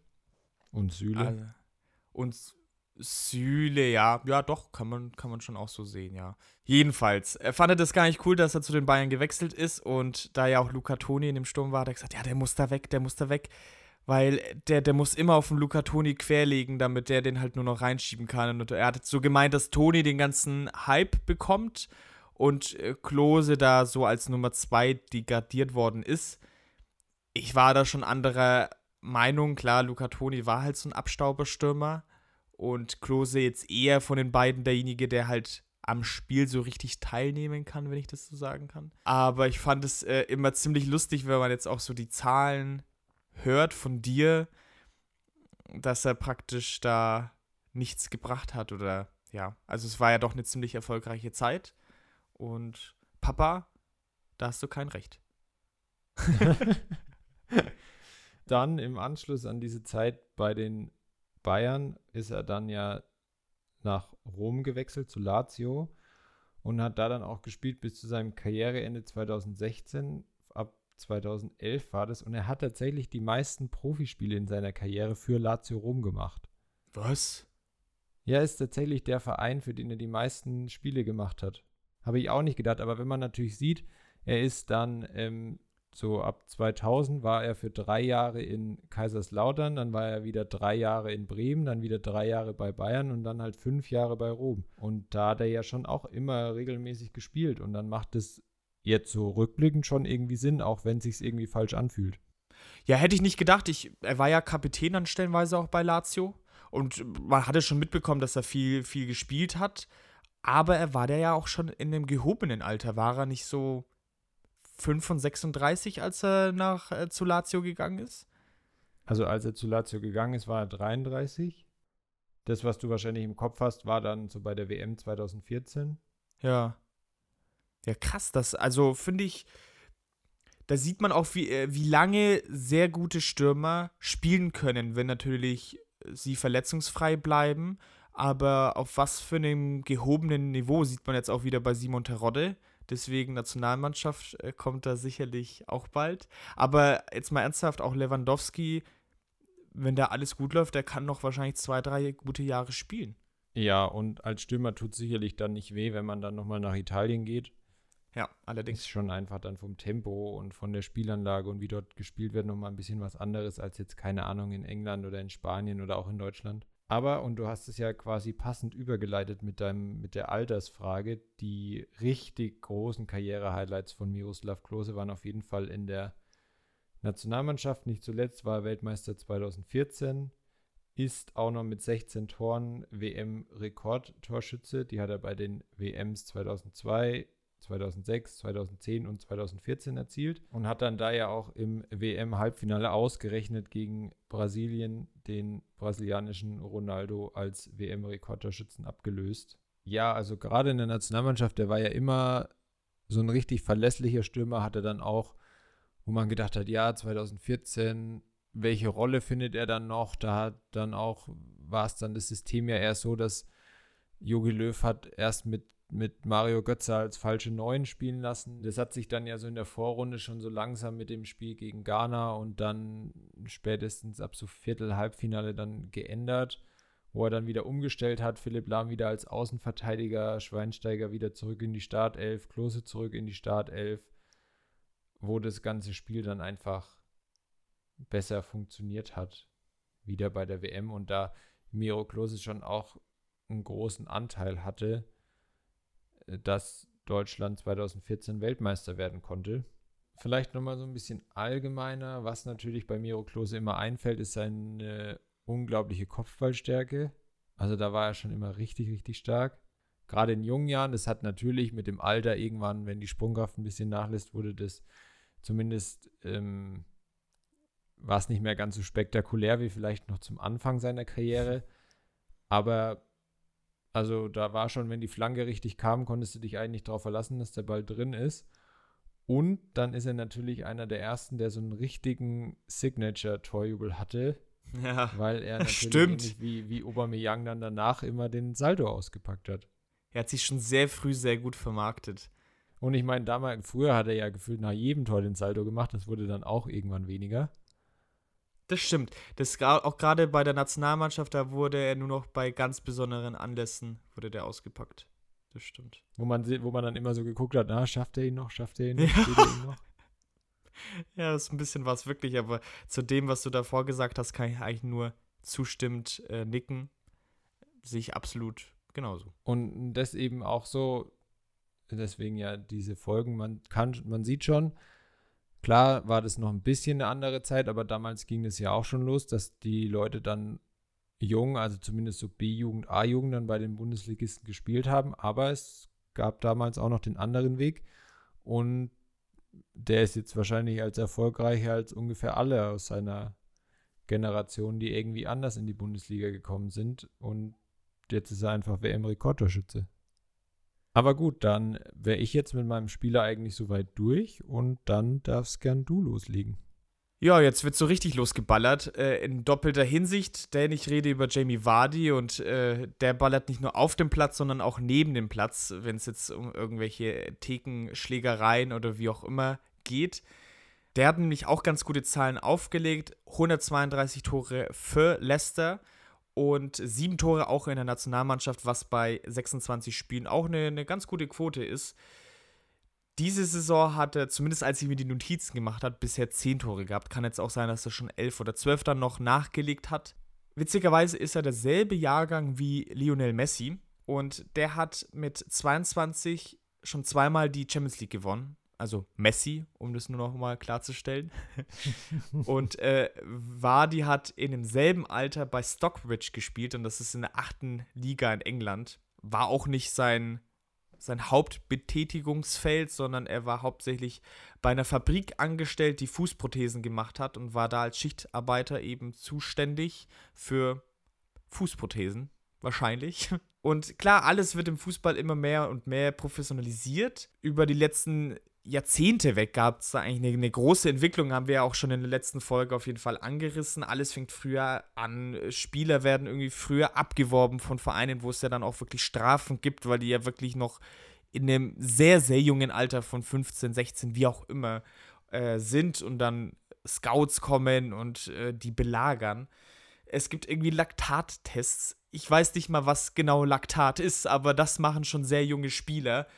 Und Süle. Also, und Süle, ja, ja, doch, kann man, kann man schon auch so sehen, ja. Jedenfalls, er fand das gar nicht cool, dass er zu den Bayern gewechselt ist und da ja auch Luca Toni in dem Sturm war, hat er gesagt, ja, der muss da weg, der muss da weg, weil der, der muss immer auf den Luca Toni querlegen, damit der den halt nur noch reinschieben kann. Und er hat so gemeint, dass Toni den ganzen Hype bekommt und äh, Klose da so als Nummer zwei degradiert worden ist. Ich war da schon anderer Meinung. Klar, Luca Toni war halt so ein Abstauberstürmer und Klose jetzt eher von den beiden derjenige, der halt am Spiel so richtig teilnehmen kann, wenn ich das so sagen kann. Aber ich fand es äh, immer ziemlich lustig, wenn man jetzt auch so die Zahlen hört von dir, dass er praktisch da nichts gebracht hat oder ja, also es war ja doch eine ziemlich erfolgreiche Zeit. Und Papa, da hast du kein Recht. dann im Anschluss an diese Zeit bei den Bayern ist er dann ja nach Rom gewechselt, zu Lazio und hat da dann auch gespielt bis zu seinem Karriereende 2016. Ab 2011 war das und er hat tatsächlich die meisten Profispiele in seiner Karriere für Lazio Rom gemacht. Was? Ja, ist tatsächlich der Verein, für den er die meisten Spiele gemacht hat. Habe ich auch nicht gedacht, aber wenn man natürlich sieht, er ist dann ähm, so ab 2000 war er für drei Jahre in Kaiserslautern, dann war er wieder drei Jahre in Bremen, dann wieder drei Jahre bei Bayern und dann halt fünf Jahre bei Rom. Und da hat er ja schon auch immer regelmäßig gespielt und dann macht es jetzt so rückblickend schon irgendwie Sinn, auch wenn es sich irgendwie falsch anfühlt. Ja, hätte ich nicht gedacht. Ich, er war ja Kapitän dann stellenweise auch bei Lazio und man hatte schon mitbekommen, dass er viel, viel gespielt hat. Aber er war der ja auch schon in einem gehobenen Alter. War er nicht so 5 von 36, als er nach äh, zu Lazio gegangen ist? Also als er zu Lazio gegangen ist, war er 33. Das, was du wahrscheinlich im Kopf hast, war dann so bei der WM 2014. Ja. Ja, krass, das, also finde ich, da sieht man auch, wie, äh, wie lange sehr gute Stürmer spielen können, wenn natürlich sie verletzungsfrei bleiben. Aber auf was für einem gehobenen Niveau sieht man jetzt auch wieder bei Simon Terodde. Deswegen Nationalmannschaft äh, kommt da sicherlich auch bald. Aber jetzt mal ernsthaft, auch Lewandowski, wenn da alles gut läuft, der kann noch wahrscheinlich zwei, drei gute Jahre spielen. Ja, und als Stürmer tut es sicherlich dann nicht weh, wenn man dann nochmal nach Italien geht. Ja, allerdings. Ist schon einfach dann vom Tempo und von der Spielanlage und wie dort gespielt wird nochmal ein bisschen was anderes als jetzt, keine Ahnung, in England oder in Spanien oder auch in Deutschland. Aber, und du hast es ja quasi passend übergeleitet mit deinem, mit der Altersfrage, die richtig großen Karriere-Highlights von Miroslav Klose waren auf jeden Fall in der Nationalmannschaft. Nicht zuletzt war er Weltmeister 2014, ist auch noch mit 16 Toren WM-Rekordtorschütze. Die hat er bei den WMs 2002, 2006, 2010 und 2014 erzielt und hat dann da ja auch im WM-Halbfinale ausgerechnet gegen Brasilien den brasilianischen Ronaldo als WM-Rekordtorschützen abgelöst. Ja, also gerade in der Nationalmannschaft, der war ja immer so ein richtig verlässlicher Stürmer, hatte dann auch, wo man gedacht hat, ja, 2014, welche Rolle findet er dann noch? Da hat dann auch, war es dann das System ja eher so, dass Jogi Löw hat erst mit mit Mario Götze als falsche Neun spielen lassen. Das hat sich dann ja so in der Vorrunde schon so langsam mit dem Spiel gegen Ghana und dann spätestens ab so Viertel, Halbfinale dann geändert, wo er dann wieder umgestellt hat. Philipp Lahm wieder als Außenverteidiger, Schweinsteiger wieder zurück in die Startelf, Klose zurück in die Startelf, wo das ganze Spiel dann einfach besser funktioniert hat, wieder bei der WM und da Miro Klose schon auch einen großen Anteil hatte dass Deutschland 2014 Weltmeister werden konnte. Vielleicht nochmal so ein bisschen allgemeiner, was natürlich bei Miro Klose immer einfällt, ist seine unglaubliche Kopfballstärke. Also da war er schon immer richtig, richtig stark. Gerade in jungen Jahren, das hat natürlich mit dem Alter irgendwann, wenn die Sprungkraft ein bisschen nachlässt, wurde das zumindest ähm, war es nicht mehr ganz so spektakulär wie vielleicht noch zum Anfang seiner Karriere. Aber also da war schon, wenn die Flanke richtig kam, konntest du dich eigentlich darauf verlassen, dass der Ball drin ist. Und dann ist er natürlich einer der ersten, der so einen richtigen Signature-Torjubel hatte. Ja, weil er natürlich stimmt. wie, wie Aubameyang dann danach immer den Saldo ausgepackt hat. Er hat sich schon sehr früh sehr gut vermarktet. Und ich meine, damals, früher hat er ja gefühlt nach jedem Tor den Saldo gemacht. Das wurde dann auch irgendwann weniger. Das stimmt. Das auch gerade bei der Nationalmannschaft, da wurde er nur noch bei ganz besonderen Anlässen wurde der ausgepackt. Das stimmt. Wo man, wo man dann immer so geguckt hat, na, schafft er ihn noch, schafft er ihn noch, ja. ihn noch? ja, das ist ein bisschen was wirklich, aber zu dem, was du davor gesagt hast, kann ich eigentlich nur zustimmend äh, nicken. Sehe ich absolut genauso. Und das eben auch so, deswegen ja diese Folgen, man kann, man sieht schon, Klar war das noch ein bisschen eine andere Zeit, aber damals ging es ja auch schon los, dass die Leute dann jung, also zumindest so B-Jugend, A-Jugend dann bei den Bundesligisten gespielt haben. Aber es gab damals auch noch den anderen Weg und der ist jetzt wahrscheinlich als erfolgreicher als ungefähr alle aus seiner Generation, die irgendwie anders in die Bundesliga gekommen sind. Und jetzt ist er einfach WM-Rekordtorschütze. Aber gut, dann wäre ich jetzt mit meinem Spieler eigentlich soweit durch und dann darfst gern du loslegen. Ja, jetzt wird so richtig losgeballert. Äh, in doppelter Hinsicht, denn ich rede über Jamie Vardy und äh, der ballert nicht nur auf dem Platz, sondern auch neben dem Platz, wenn es jetzt um irgendwelche Thekenschlägereien oder wie auch immer geht. Der hat nämlich auch ganz gute Zahlen aufgelegt. 132 Tore für Leicester und sieben Tore auch in der Nationalmannschaft, was bei 26 Spielen auch eine, eine ganz gute Quote ist. Diese Saison hat er, zumindest als ich mir die Notizen gemacht habe, bisher zehn Tore gehabt. Kann jetzt auch sein, dass er schon elf oder zwölf dann noch nachgelegt hat. Witzigerweise ist er derselbe Jahrgang wie Lionel Messi und der hat mit 22 schon zweimal die Champions League gewonnen also Messi, um das nur noch mal klarzustellen. und äh, Vardy hat in demselben Alter bei Stockbridge gespielt und das ist in der achten Liga in England. War auch nicht sein, sein Hauptbetätigungsfeld, sondern er war hauptsächlich bei einer Fabrik angestellt, die Fußprothesen gemacht hat und war da als Schichtarbeiter eben zuständig für Fußprothesen. wahrscheinlich. Und klar, alles wird im Fußball immer mehr und mehr professionalisiert. Über die letzten Jahrzehnte weg gab es da eigentlich eine, eine, große Entwicklung, haben wir ja auch schon in der letzten Folge auf jeden Fall angerissen. Alles fängt früher an, Spieler werden irgendwie früher abgeworben von Vereinen, wo es ja dann auch wirklich Strafen gibt, weil die ja wirklich noch in einem sehr, sehr jungen Alter von 15, 16, wie auch immer, äh, sind und dann Scouts kommen und äh, die belagern. Es gibt irgendwie Laktattests. Ich weiß nicht mal, was genau Laktat ist, aber das machen schon sehr junge Spieler.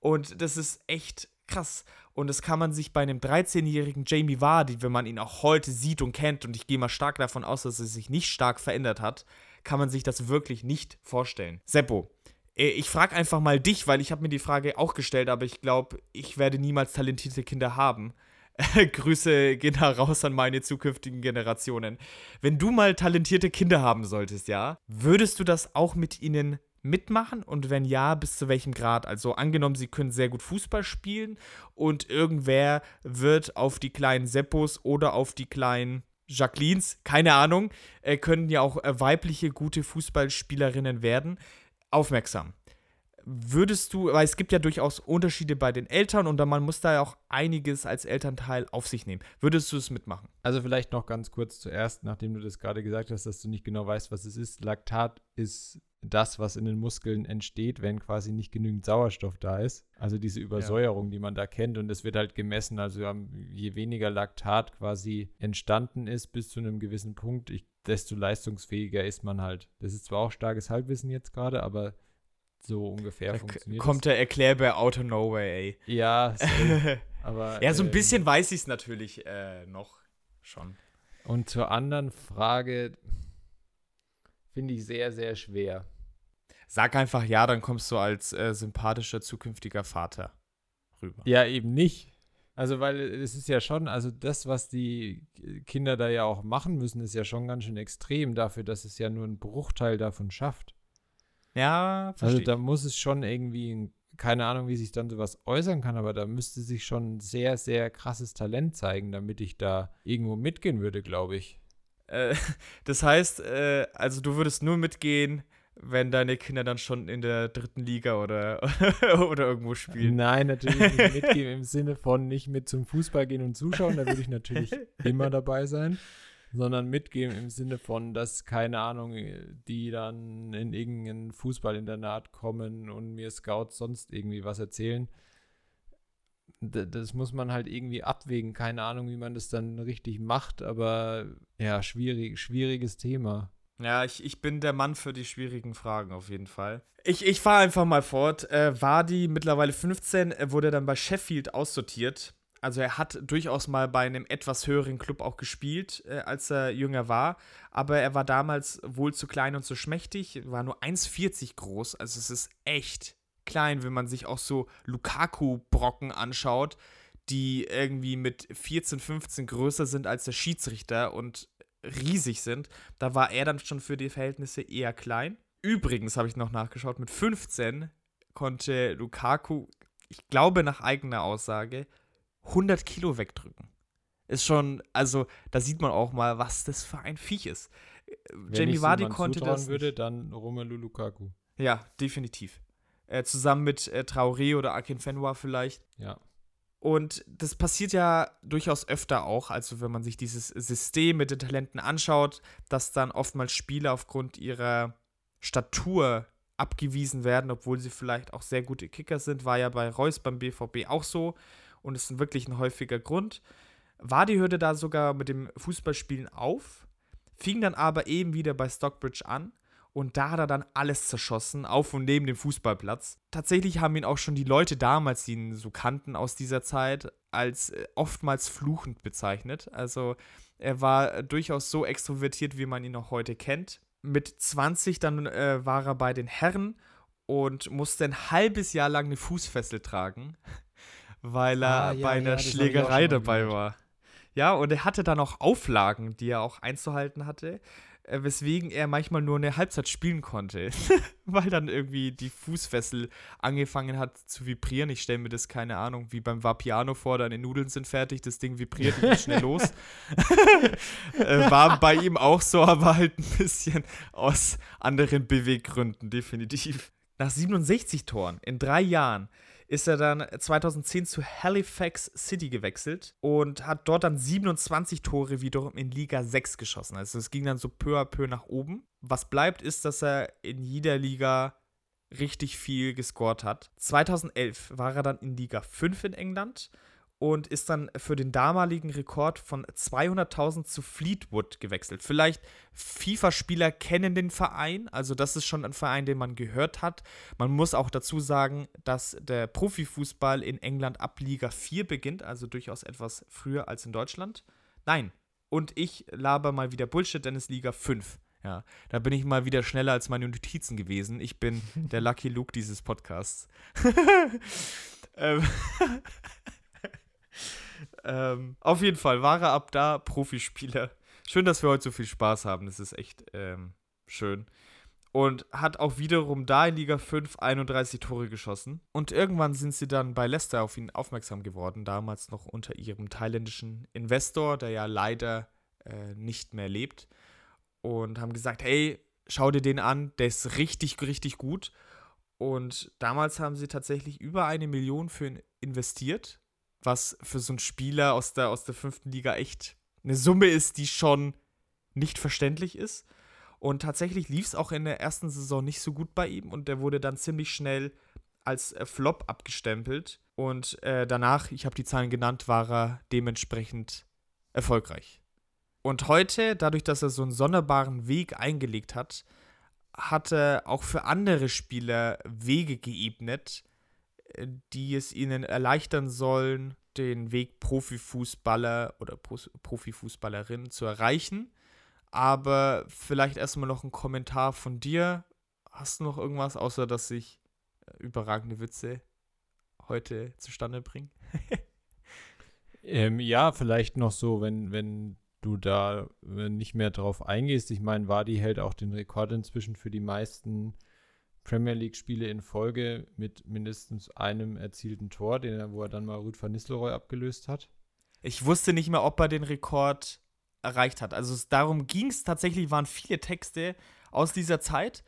Und das ist echt krass. Und das kann man sich bei einem 13-jährigen Jamie Vardy, wenn man ihn auch heute sieht und kennt, und ich gehe mal stark davon aus, dass er sich nicht stark verändert hat, kann man sich das wirklich nicht vorstellen. Seppo, äh, ich frage einfach mal dich, weil ich habe mir die Frage auch gestellt, aber ich glaube, ich werde niemals talentierte Kinder haben. Grüße gehen da raus an meine zukünftigen Generationen. Wenn du mal talentierte Kinder haben solltest, ja, würdest du das auch mit ihnen mitmachen? Und wenn ja, bis zu welchem Grad? Also angenommen, sie können sehr gut Fußball spielen und irgendwer wird auf die kleinen Seppos oder auf die kleinen Jacquelines, keine Ahnung, äh, können ja auch äh, weibliche gute Fußballspielerinnen werden, aufmerksam. Würdest du, weil es gibt ja durchaus Unterschiede bei den Eltern und man muss da ja auch einiges als Elternteil auf sich nehmen. Würdest du es mitmachen? Also vielleicht noch ganz kurz zuerst, nachdem du das gerade gesagt hast, dass du nicht genau weißt, was es ist. Laktat ist das, was in den Muskeln entsteht, wenn quasi nicht genügend Sauerstoff da ist. Also diese Übersäuerung, ja. die man da kennt. Und es wird halt gemessen. Also je weniger Laktat quasi entstanden ist bis zu einem gewissen Punkt, ich, desto leistungsfähiger ist man halt. Das ist zwar auch starkes Halbwissen jetzt gerade, aber so ungefähr da funktioniert kommt das. der Erklärbär out of nowhere, ey. Ja, aber. ja, so ein ähm, bisschen weiß ich es natürlich äh, noch schon. Und zur anderen Frage finde ich sehr, sehr schwer. Sag einfach ja, dann kommst du als äh, sympathischer zukünftiger Vater rüber. Ja, eben nicht. Also, weil es ist ja schon, also das, was die Kinder da ja auch machen müssen, ist ja schon ganz schön extrem dafür, dass es ja nur einen Bruchteil davon schafft. Ja, verstehe. Also da muss es schon irgendwie, keine Ahnung, wie sich dann sowas äußern kann, aber da müsste sich schon ein sehr, sehr krasses Talent zeigen, damit ich da irgendwo mitgehen würde, glaube ich. Äh, das heißt, äh, also du würdest nur mitgehen, wenn deine Kinder dann schon in der dritten Liga oder, oder irgendwo spielen. Nein, natürlich nicht mitgehen im Sinne von nicht mit zum Fußball gehen und zuschauen, da würde ich natürlich immer dabei sein, sondern mitgehen im Sinne von, dass, keine Ahnung, die dann in irgendein Fußballinternat kommen und mir Scouts sonst irgendwie was erzählen. Das muss man halt irgendwie abwägen. Keine Ahnung, wie man das dann richtig macht, aber ja, schwierig, schwieriges Thema. Ja, ich, ich bin der Mann für die schwierigen Fragen auf jeden Fall. Ich, ich fahre einfach mal fort. Äh, Vardy, mittlerweile 15, wurde dann bei Sheffield aussortiert. Also er hat durchaus mal bei einem etwas höheren Club auch gespielt, äh, als er jünger war. Aber er war damals wohl zu klein und zu schmächtig, war nur 1,40 groß. Also es ist echt klein, wenn man sich auch so Lukaku-Brocken anschaut, die irgendwie mit 14, 15 größer sind als der Schiedsrichter und riesig sind. Da war er dann schon für die Verhältnisse eher klein. Übrigens habe ich noch nachgeschaut, mit 15 konnte Lukaku, ich glaube nach eigener Aussage, 100 Kilo wegdrücken. Ist schon, also da sieht man auch mal, was das für ein Viech ist. Wenn Jamie Vardy konnte das. würde, dann Romelu Lukaku. Ja, definitiv. Äh, zusammen mit äh, Traoré oder Akin Fenwa vielleicht. Ja. Und das passiert ja durchaus öfter auch, also wenn man sich dieses System mit den Talenten anschaut, dass dann oftmals Spieler aufgrund ihrer Statur abgewiesen werden, obwohl sie vielleicht auch sehr gute Kicker sind, war ja bei Reus beim BVB auch so und ist wirklich ein häufiger Grund. Wadi hörte da sogar mit dem Fußballspielen auf, fing dann aber eben wieder bei Stockbridge an und da hat er dann alles zerschossen, auf und neben dem Fußballplatz. Tatsächlich haben ihn auch schon die Leute damals, die ihn so kannten aus dieser Zeit, als äh, oftmals fluchend bezeichnet. Also er war durchaus so extrovertiert, wie man ihn auch heute kennt. Mit 20 dann äh, war er bei den Herren und musste ein halbes Jahr lang eine Fußfessel tragen, weil er ah, ja, bei einer ja, Schlägerei dabei war. Ja, und er hatte dann auch Auflagen, die er auch einzuhalten hatte. äh, weswegen er manchmal nur eine Halbzeit spielen konnte, weil dann irgendwie die Fußfessel angefangen hat zu vibrieren. Ich stelle mir das, keine Ahnung, wie beim Vapiano vor, deine Nudeln sind fertig, das Ding vibriert, geht schnell los. äh, war bei ihm auch so, aber halt ein bisschen aus anderen Beweggründen, definitiv. Nach 67 Toren in drei Jahren ist er dann 2010 zu Halifax City gewechselt und hat dort dann 27 Tore wiederum in Liga 6 geschossen. Also es ging dann so peu à peu nach oben. Was bleibt, ist, dass er in jeder Liga richtig viel gescored hat. 2011 war er dann in Liga 5 in England und ist dann für den damaligen Rekord von 200.000 zu Fleetwood gewechselt. Vielleicht FIFA-Spieler kennen den Verein, also das ist schon ein Verein, den man gehört hat. Man muss auch dazu sagen, dass der Profifußball in England ab Liga 4 beginnt, also durchaus etwas früher als in Deutschland. Nein, und ich laber mal wieder Bullshit, denn es ist Liga 5. Ja, da bin ich mal wieder schneller als meine Notizen gewesen. Ich bin der Lucky Luke dieses Podcasts. ähm ähm, auf jeden Fall war er ab da Profispieler. Schön, dass wir heute so viel Spaß haben. Das ist echt ähm, schön. Und hat auch wiederum da in Liga 5 31 Tore geschossen. Und irgendwann sind sie dann bei Leicester auf ihn aufmerksam geworden. Damals noch unter ihrem thailändischen Investor, der ja leider äh, nicht mehr lebt. Und haben gesagt: Hey, schau dir den an, der ist richtig, richtig gut. Und damals haben sie tatsächlich über eine Million für ihn investiert was für so einen Spieler aus der, aus der fünften Liga echt eine Summe ist, die schon nicht verständlich ist. Und tatsächlich lief es auch in der ersten Saison nicht so gut bei ihm und der wurde dann ziemlich schnell als äh, Flop abgestempelt. Und äh, danach, ich habe die Zahlen genannt, war er dementsprechend erfolgreich. Und heute, dadurch, dass er so einen sonderbaren Weg eingelegt hat, hat er auch für andere Spieler Wege geebnet, die es ihnen erleichtern sollen, den Weg Profifußballer oder Profifußballerin zu erreichen. Aber vielleicht erstmal noch ein Kommentar von dir. Hast du noch irgendwas, außer dass ich äh, überragende Witze heute zustande bringe? ähm, ja, vielleicht noch so, wenn, wenn du da nicht mehr drauf eingehst. Ich meine, Wadi hält auch den Rekord inzwischen für die meisten Premier League-Spiele in Folge mit mindestens einem erzielten Tor, den er, wo er dann mal Ruud van Nistelrooy abgelöst hat. Ich wusste nicht mehr, ob er den Rekord erreicht hat. Also es, darum ging es tatsächlich, waren viele Texte aus dieser Zeit.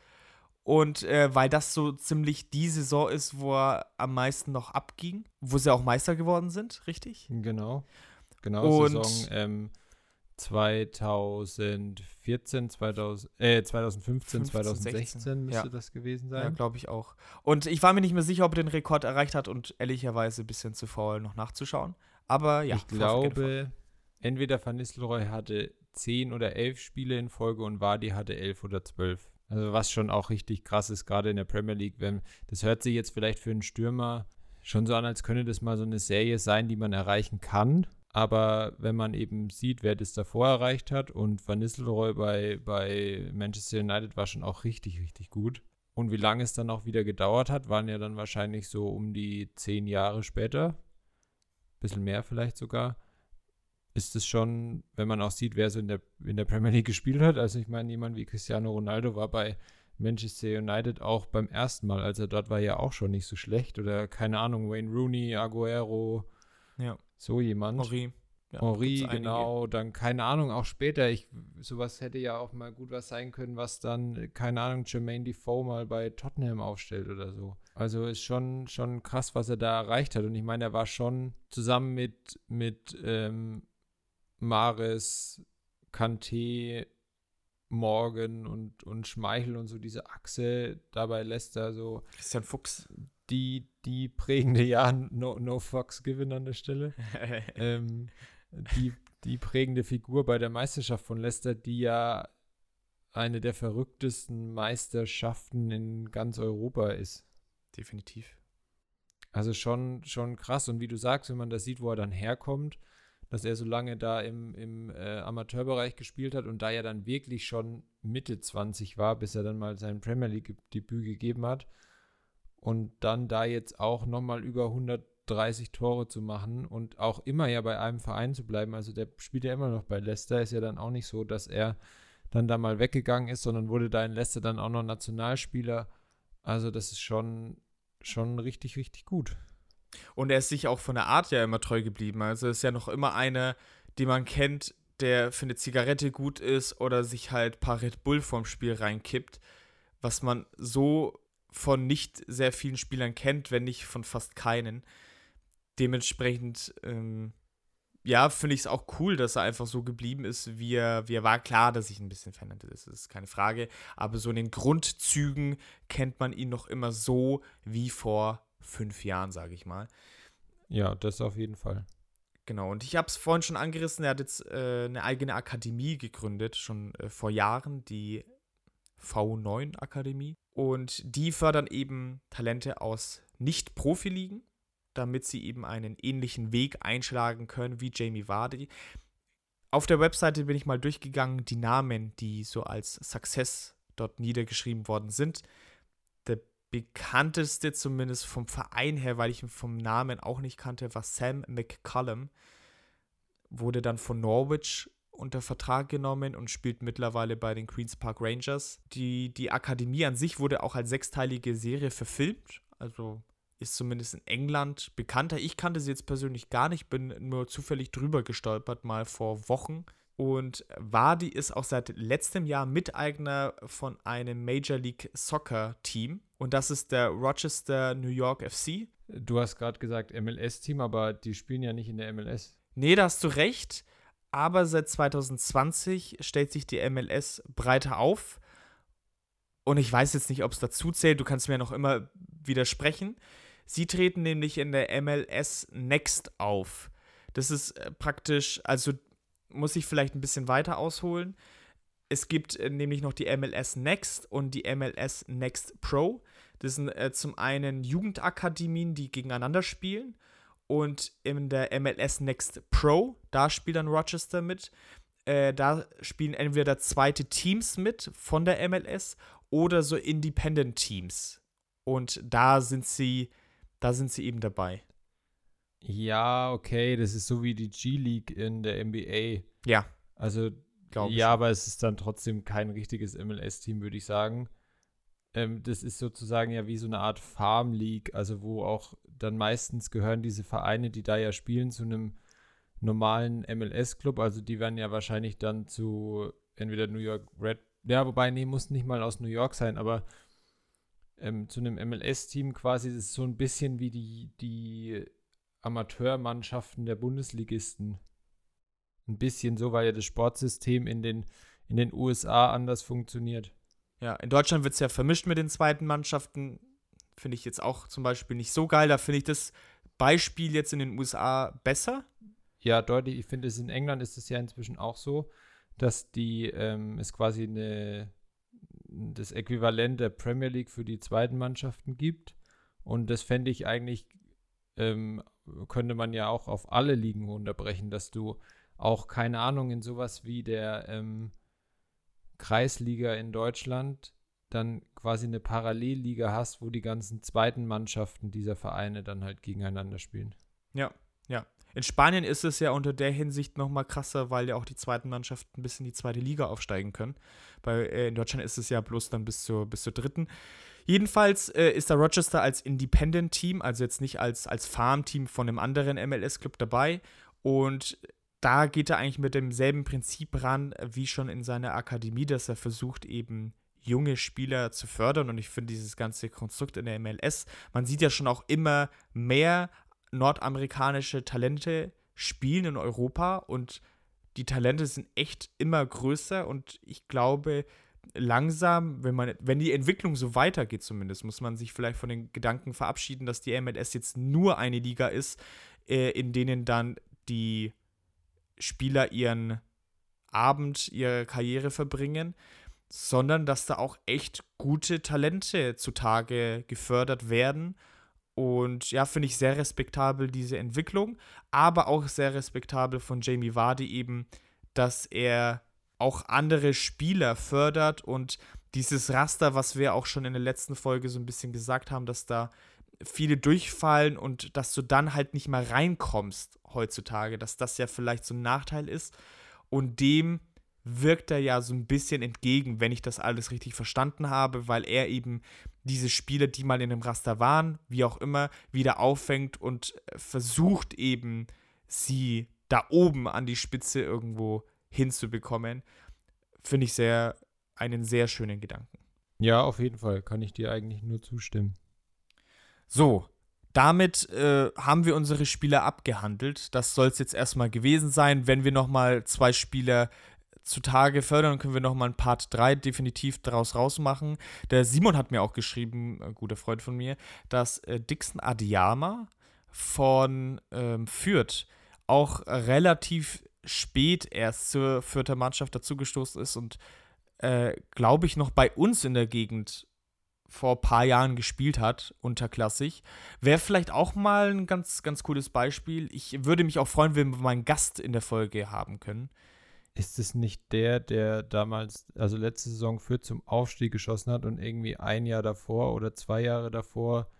Und äh, weil das so ziemlich die Saison ist, wo er am meisten noch abging, wo sie auch Meister geworden sind, richtig? Genau. Genau, Und Saison ähm, 2014, 2000, äh, 2015, 15, 2016 16. müsste ja. das gewesen sein. Ja, glaube ich auch. Und ich war mir nicht mehr sicher, ob er den Rekord erreicht hat und ehrlicherweise ein bisschen zu faul noch nachzuschauen. Aber ja. Ich glaube, entweder Van Nistelrooy hatte 10 oder 11 Spiele in Folge und Wadi hatte 11 oder 12. Also was schon auch richtig krass ist, gerade in der Premier League. Wenn, das hört sich jetzt vielleicht für einen Stürmer schon so an, als könnte das mal so eine Serie sein, die man erreichen kann. Aber wenn man eben sieht, wer das davor erreicht hat und Van Nistelrooy bei, bei Manchester United war schon auch richtig, richtig gut. Und wie lange es dann auch wieder gedauert hat, waren ja dann wahrscheinlich so um die zehn Jahre später, bisschen mehr vielleicht sogar, ist es schon, wenn man auch sieht, wer so in der, in der Premier League gespielt hat. Also ich meine, jemand wie Cristiano Ronaldo war bei Manchester United auch beim ersten Mal, als er dort war, ja auch schon nicht so schlecht. Oder keine Ahnung, Wayne Rooney, Aguero, ja. So jemand. Henri. Ja, Henri, genau. Dann, keine Ahnung, auch später. Ich, sowas hätte ja auch mal gut was sein können, was dann, keine Ahnung, Jermaine Defoe mal bei Tottenham aufstellt oder so. Also ist schon, schon krass, was er da erreicht hat. Und ich meine, er war schon zusammen mit, mit ähm, Mares, Kanté, Morgan und, und Schmeichel und so diese Achse dabei lässt er so. Christian Fuchs die, die prägende, ja, no, no Fox Given an der Stelle. ähm, die, die prägende Figur bei der Meisterschaft von Leicester, die ja eine der verrücktesten Meisterschaften in ganz Europa ist. Definitiv. Also schon, schon krass. Und wie du sagst, wenn man das sieht, wo er dann herkommt, dass er so lange da im, im äh, Amateurbereich gespielt hat und da ja dann wirklich schon Mitte 20 war, bis er dann mal sein Premier League-Debüt gegeben hat und dann da jetzt auch nochmal über 130 Tore zu machen und auch immer ja bei einem Verein zu bleiben. Also der spielt ja immer noch bei Leicester, ist ja dann auch nicht so, dass er dann da mal weggegangen ist, sondern wurde da in Leicester dann auch noch Nationalspieler. Also das ist schon, schon richtig, richtig gut. Und er ist sich auch von der Art ja immer treu geblieben. Also ist ja noch immer einer, den man kennt, der für eine Zigarette gut ist oder sich halt ein paar Red Bull vorm Spiel reinkippt, was man so von nicht sehr vielen Spielern kennt, wenn nicht von fast keinen. Dementsprechend, ähm, ja, finde ich es auch cool, dass er einfach so geblieben ist, wie er, wie er war. Klar, dass ich ein bisschen verändert ist, ist keine Frage. Aber so in den Grundzügen kennt man ihn noch immer so wie vor fünf Jahren, sage ich mal. Ja, das auf jeden Fall. Genau, und ich habe es vorhin schon angerissen, er hat jetzt äh, eine eigene Akademie gegründet, schon äh, vor Jahren, die V9 Akademie. Und die fördern eben Talente aus Nicht-Profiligen, damit sie eben einen ähnlichen Weg einschlagen können wie Jamie Vardy. Auf der Webseite bin ich mal durchgegangen, die Namen, die so als Success dort niedergeschrieben worden sind. Bekannteste, zumindest vom Verein her, weil ich ihn vom Namen auch nicht kannte, war Sam McCullum. Wurde dann von Norwich unter Vertrag genommen und spielt mittlerweile bei den Queen's Park Rangers. Die, die Akademie an sich wurde auch als sechsteilige Serie verfilmt, also ist zumindest in England bekannter. Ich kannte sie jetzt persönlich gar nicht, bin nur zufällig drüber gestolpert, mal vor Wochen. Und Wadi ist auch seit letztem Jahr Miteigner von einem Major League Soccer Team. Und das ist der Rochester New York FC. Du hast gerade gesagt MLS-Team, aber die spielen ja nicht in der MLS. Nee, da hast du recht aber seit 2020 stellt sich die MLS breiter auf. Und ich weiß jetzt nicht, ob es dazu zählt, du kannst mir noch immer widersprechen. Sie treten nämlich in der MLS Next auf. Das ist äh, praktisch, also muss ich vielleicht ein bisschen weiter ausholen. Es gibt äh, nämlich noch die MLS Next und die MLS Next Pro. Das sind äh, zum einen Jugendakademien, die gegeneinander spielen und in der MLS Next Pro, da spielt dann Rochester mit. Äh, da spielen entweder zweite Teams mit von der MLS oder so Independent Teams. Und da sind sie, da sind sie eben dabei. Ja, okay, das ist so wie die G-League in der NBA. Ja. Also, glaube ich. Ja, aber es ist dann trotzdem kein richtiges MLS-Team, würde ich sagen. Ähm, das ist sozusagen ja wie so eine Art Farm League, also wo auch dann meistens gehören diese Vereine, die da ja spielen, zu einem normalen MLS-Club. Also die werden ja wahrscheinlich dann zu entweder New York Red, ja, wobei, nee, muss nicht mal aus New York sein, aber ähm, zu einem MLS-Team quasi, das ist so ein bisschen wie die, die Amateurmannschaften der Bundesligisten. Ein bisschen so, weil ja das Sportsystem in den, in den USA anders funktioniert. Ja, in Deutschland wird es ja vermischt mit den zweiten Mannschaften. Finde ich jetzt auch zum Beispiel nicht so geil. Da finde ich das Beispiel jetzt in den USA besser. Ja, deutlich. Ich finde, es in England ist es ja inzwischen auch so, dass die ähm, es quasi eine, das Äquivalent der Premier League für die zweiten Mannschaften gibt. Und das fände ich eigentlich, ähm, könnte man ja auch auf alle Ligen runterbrechen, dass du auch, keine Ahnung, in sowas wie der ähm, Kreisliga in Deutschland dann quasi eine Parallelliga hast, wo die ganzen zweiten Mannschaften dieser Vereine dann halt gegeneinander spielen. Ja, ja. In Spanien ist es ja unter der Hinsicht noch mal krasser, weil ja auch die zweiten Mannschaften bis in die zweite Liga aufsteigen können. Bei, äh, in Deutschland ist es ja bloß dann bis zur, bis zur dritten. Jedenfalls äh, ist da Rochester als Independent-Team, also jetzt nicht als, als Farm-Team von einem anderen MLS-Club dabei. Und da geht er eigentlich mit demselben Prinzip ran, wie schon in seiner Akademie, dass er versucht, eben junge Spieler zu fördern. Und ich finde dieses ganze Konstrukt in der MLS, man sieht ja schon auch immer mehr nordamerikanische Talente spielen in Europa und die Talente sind echt immer größer und ich glaube, langsam, wenn man, wenn die Entwicklung so weitergeht zumindest, muss man sich vielleicht von den Gedanken verabschieden, dass die MLS jetzt nur eine Liga ist, äh, in denen dann die Spieler ihren Abend, ihre Karriere verbringen, sondern dass da auch echt gute Talente zutage gefördert werden. Und ja, finde ich sehr respektabel diese Entwicklung, aber auch sehr respektabel von Jamie Vardy eben, dass er auch andere Spieler fördert und dieses Raster, was wir auch schon in der letzten Folge so ein bisschen gesagt haben, dass da viele durchfallen und dass du dann halt nicht mehr reinkommst heutzutage, dass das ja vielleicht so ein Nachteil ist. Und dem wirkt er ja so ein bisschen entgegen, wenn ich das alles richtig verstanden habe, weil er eben diese Spieler, die mal in dem Raster waren, wie auch immer, wieder auffängt und versucht eben, sie da oben an die Spitze irgendwo hinzubekommen. Finde ich sehr, einen sehr schönen Gedanken. Ja, auf jeden Fall. Kann ich dir eigentlich nur zustimmen. So, damit äh, haben wir unsere Spieler abgehandelt. Das soll es jetzt erstmal gewesen sein. Wenn wir nochmal zwei Spieler zutage fördern, können wir nochmal ein Part 3 definitiv daraus rausmachen. Der Simon hat mir auch geschrieben, ein guter Freund von mir, dass äh, Dixon Adiyama von ähm, Fürth auch relativ spät erst zur vierter Mannschaft dazugestoßen ist und äh, glaube ich noch bei uns in der Gegend vor ein paar Jahren gespielt hat, unterklassig. Wäre vielleicht auch mal ein ganz, ganz cooles Beispiel. Ich würde mich auch freuen, wenn wir mal einen Gast in der Folge haben können. Ist es nicht der, der damals, also letzte Saison für zum Aufstieg geschossen hat und irgendwie ein Jahr davor oder zwei Jahre davor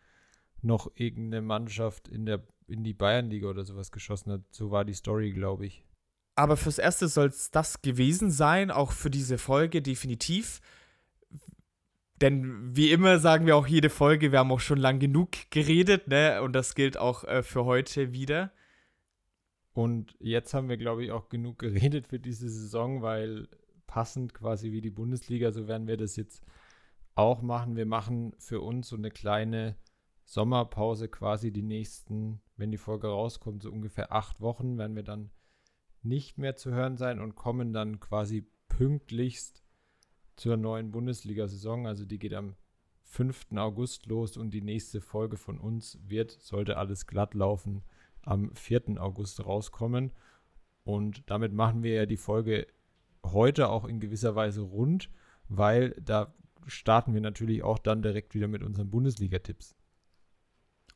noch irgendeine Mannschaft in der in die Bayernliga oder sowas geschossen hat? So war die Story, glaube ich. Aber fürs Erste soll es das gewesen sein, auch für diese Folge definitiv. Denn wie immer sagen wir auch jede Folge, wir haben auch schon lang genug geredet, ne? Und das gilt auch äh, für heute wieder. Und jetzt haben wir, glaube ich, auch genug geredet für diese Saison, weil passend quasi wie die Bundesliga, so werden wir das jetzt auch machen. Wir machen für uns so eine kleine Sommerpause quasi die nächsten, wenn die Folge rauskommt, so ungefähr acht Wochen werden wir dann nicht mehr zu hören sein und kommen dann quasi pünktlichst zur neuen Bundesliga-Saison. Also die geht am 5. August los und die nächste Folge von uns wird, sollte alles glatt laufen, am 4. August rauskommen. Und damit machen wir ja die Folge heute auch in gewisser Weise rund, weil da starten wir natürlich auch dann direkt wieder mit unseren Bundesliga-Tipps.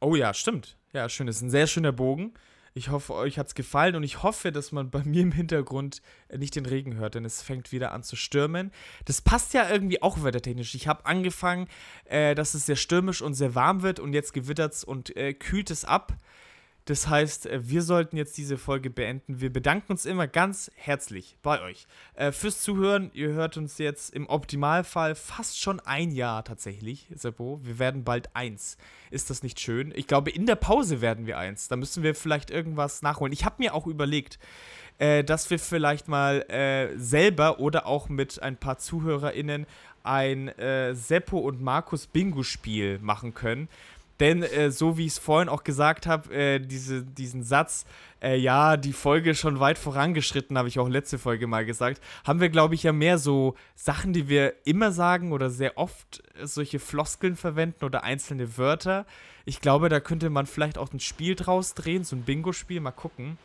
Oh ja, stimmt. Ja, schön. Das ist ein sehr schöner Bogen. Ich hoffe, euch hat es gefallen und ich hoffe, dass man bei mir im Hintergrund nicht den Regen hört, denn es fängt wieder an zu stürmen. Das passt ja irgendwie auch wettertechnisch. Ich habe angefangen, äh, dass es sehr stürmisch und sehr warm wird und jetzt gewittert es und äh, kühlt es ab. Das heißt, äh, wir sollten jetzt diese Folge beenden. Wir bedanken uns immer ganz herzlich bei euch äh, fürs Zuhören. Ihr hört uns jetzt im Optimalfall fast schon ein Jahr tatsächlich, Seppo. Wir werden bald eins. Ist das nicht schön? Ich glaube, in der Pause werden wir eins. Da müssen wir vielleicht irgendwas nachholen. Ich habe mir auch überlegt, äh, dass wir vielleicht mal äh, selber oder auch mit ein paar ZuhörerInnen ein äh, Seppo und Markus Bingo-Spiel machen können denn äh, so wie ich es vorhin auch gesagt habe, äh, diese, diesen Satz, äh, ja, die Folge schon weit vorangeschritten, habe ich auch letzte Folge mal gesagt, haben wir, glaube ich, ja mehr so Sachen, die wir immer sagen oder sehr oft solche Floskeln verwenden oder einzelne Wörter. Ich glaube, da könnte man vielleicht auch ein Spiel draus drehen, so ein Bingo-Spiel, mal gucken.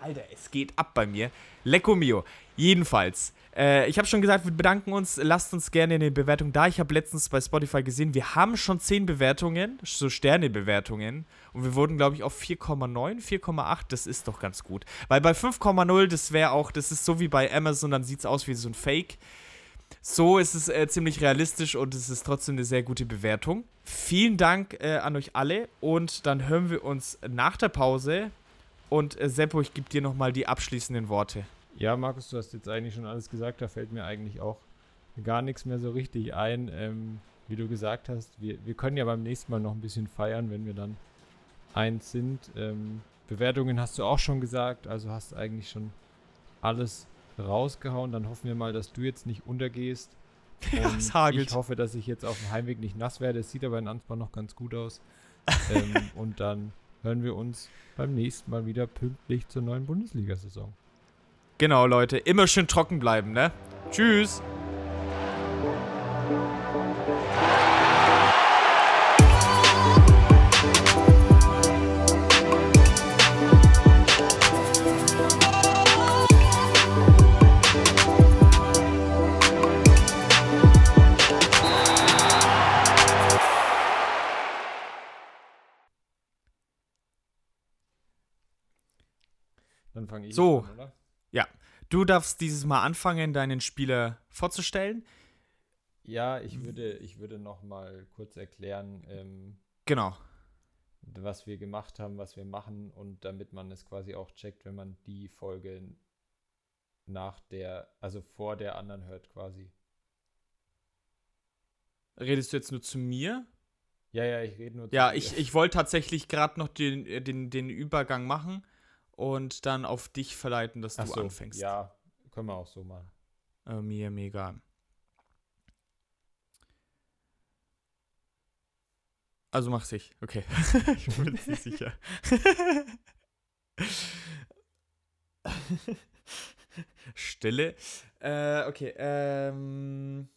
Alter, es geht ab bei mir. Lecco mio. Jedenfalls, äh, ich habe schon gesagt, wir bedanken uns. Lasst uns gerne in den Bewertungen da. Ich habe letztens bei Spotify gesehen, wir haben schon 10 Bewertungen, so Sternebewertungen. Und wir wurden, glaube ich, auf 4,9, 4,8. Das ist doch ganz gut. Weil bei 5,0, das wäre auch, das ist so wie bei Amazon, dann sieht es aus wie so ein Fake. So ist es äh, ziemlich realistisch und es ist trotzdem eine sehr gute Bewertung. Vielen Dank äh, an euch alle und dann hören wir uns nach der Pause. Und äh, Seppo, ich gebe dir nochmal die abschließenden Worte. Ja, Markus, du hast jetzt eigentlich schon alles gesagt. Da fällt mir eigentlich auch gar nichts mehr so richtig ein. Ähm, wie du gesagt hast, wir, wir können ja beim nächsten Mal noch ein bisschen feiern, wenn wir dann eins sind. Ähm, Bewertungen hast du auch schon gesagt, also hast eigentlich schon alles rausgehauen. Dann hoffen wir mal, dass du jetzt nicht untergehst. Ja, es hagelt. Ich hoffe, dass ich jetzt auf dem Heimweg nicht nass werde. Es sieht aber in Ansbach noch ganz gut aus. ähm, und dann hören wir uns beim nächsten Mal wieder pünktlich zur neuen Bundesliga-Saison. Genau, Leute. Immer schön trocken bleiben, ne? Tschüss. Dann fange ich So. an, oder? Du darfst dieses Mal anfangen, deinen Spieler vorzustellen. Ja, ich würde, ich würde noch mal kurz erklären, ähm, Genau. was wir gemacht haben, was wir machen und damit man es quasi auch checkt, wenn man die Folge nach der, also vor der anderen hört quasi. Redest du jetzt nur zu mir? Ja, ja, ich rede nur zu Ja, dir. ich, ich wollte tatsächlich gerade noch den, äh, den, den Übergang machen und dann auf dich verleiten, dass Ach du so, anfängst. Ja, können wir auch so machen. Äh, mir mega. Also mach's ich, okay. ich bin mir nicht sicher. Stille. Äh, okay, ähm.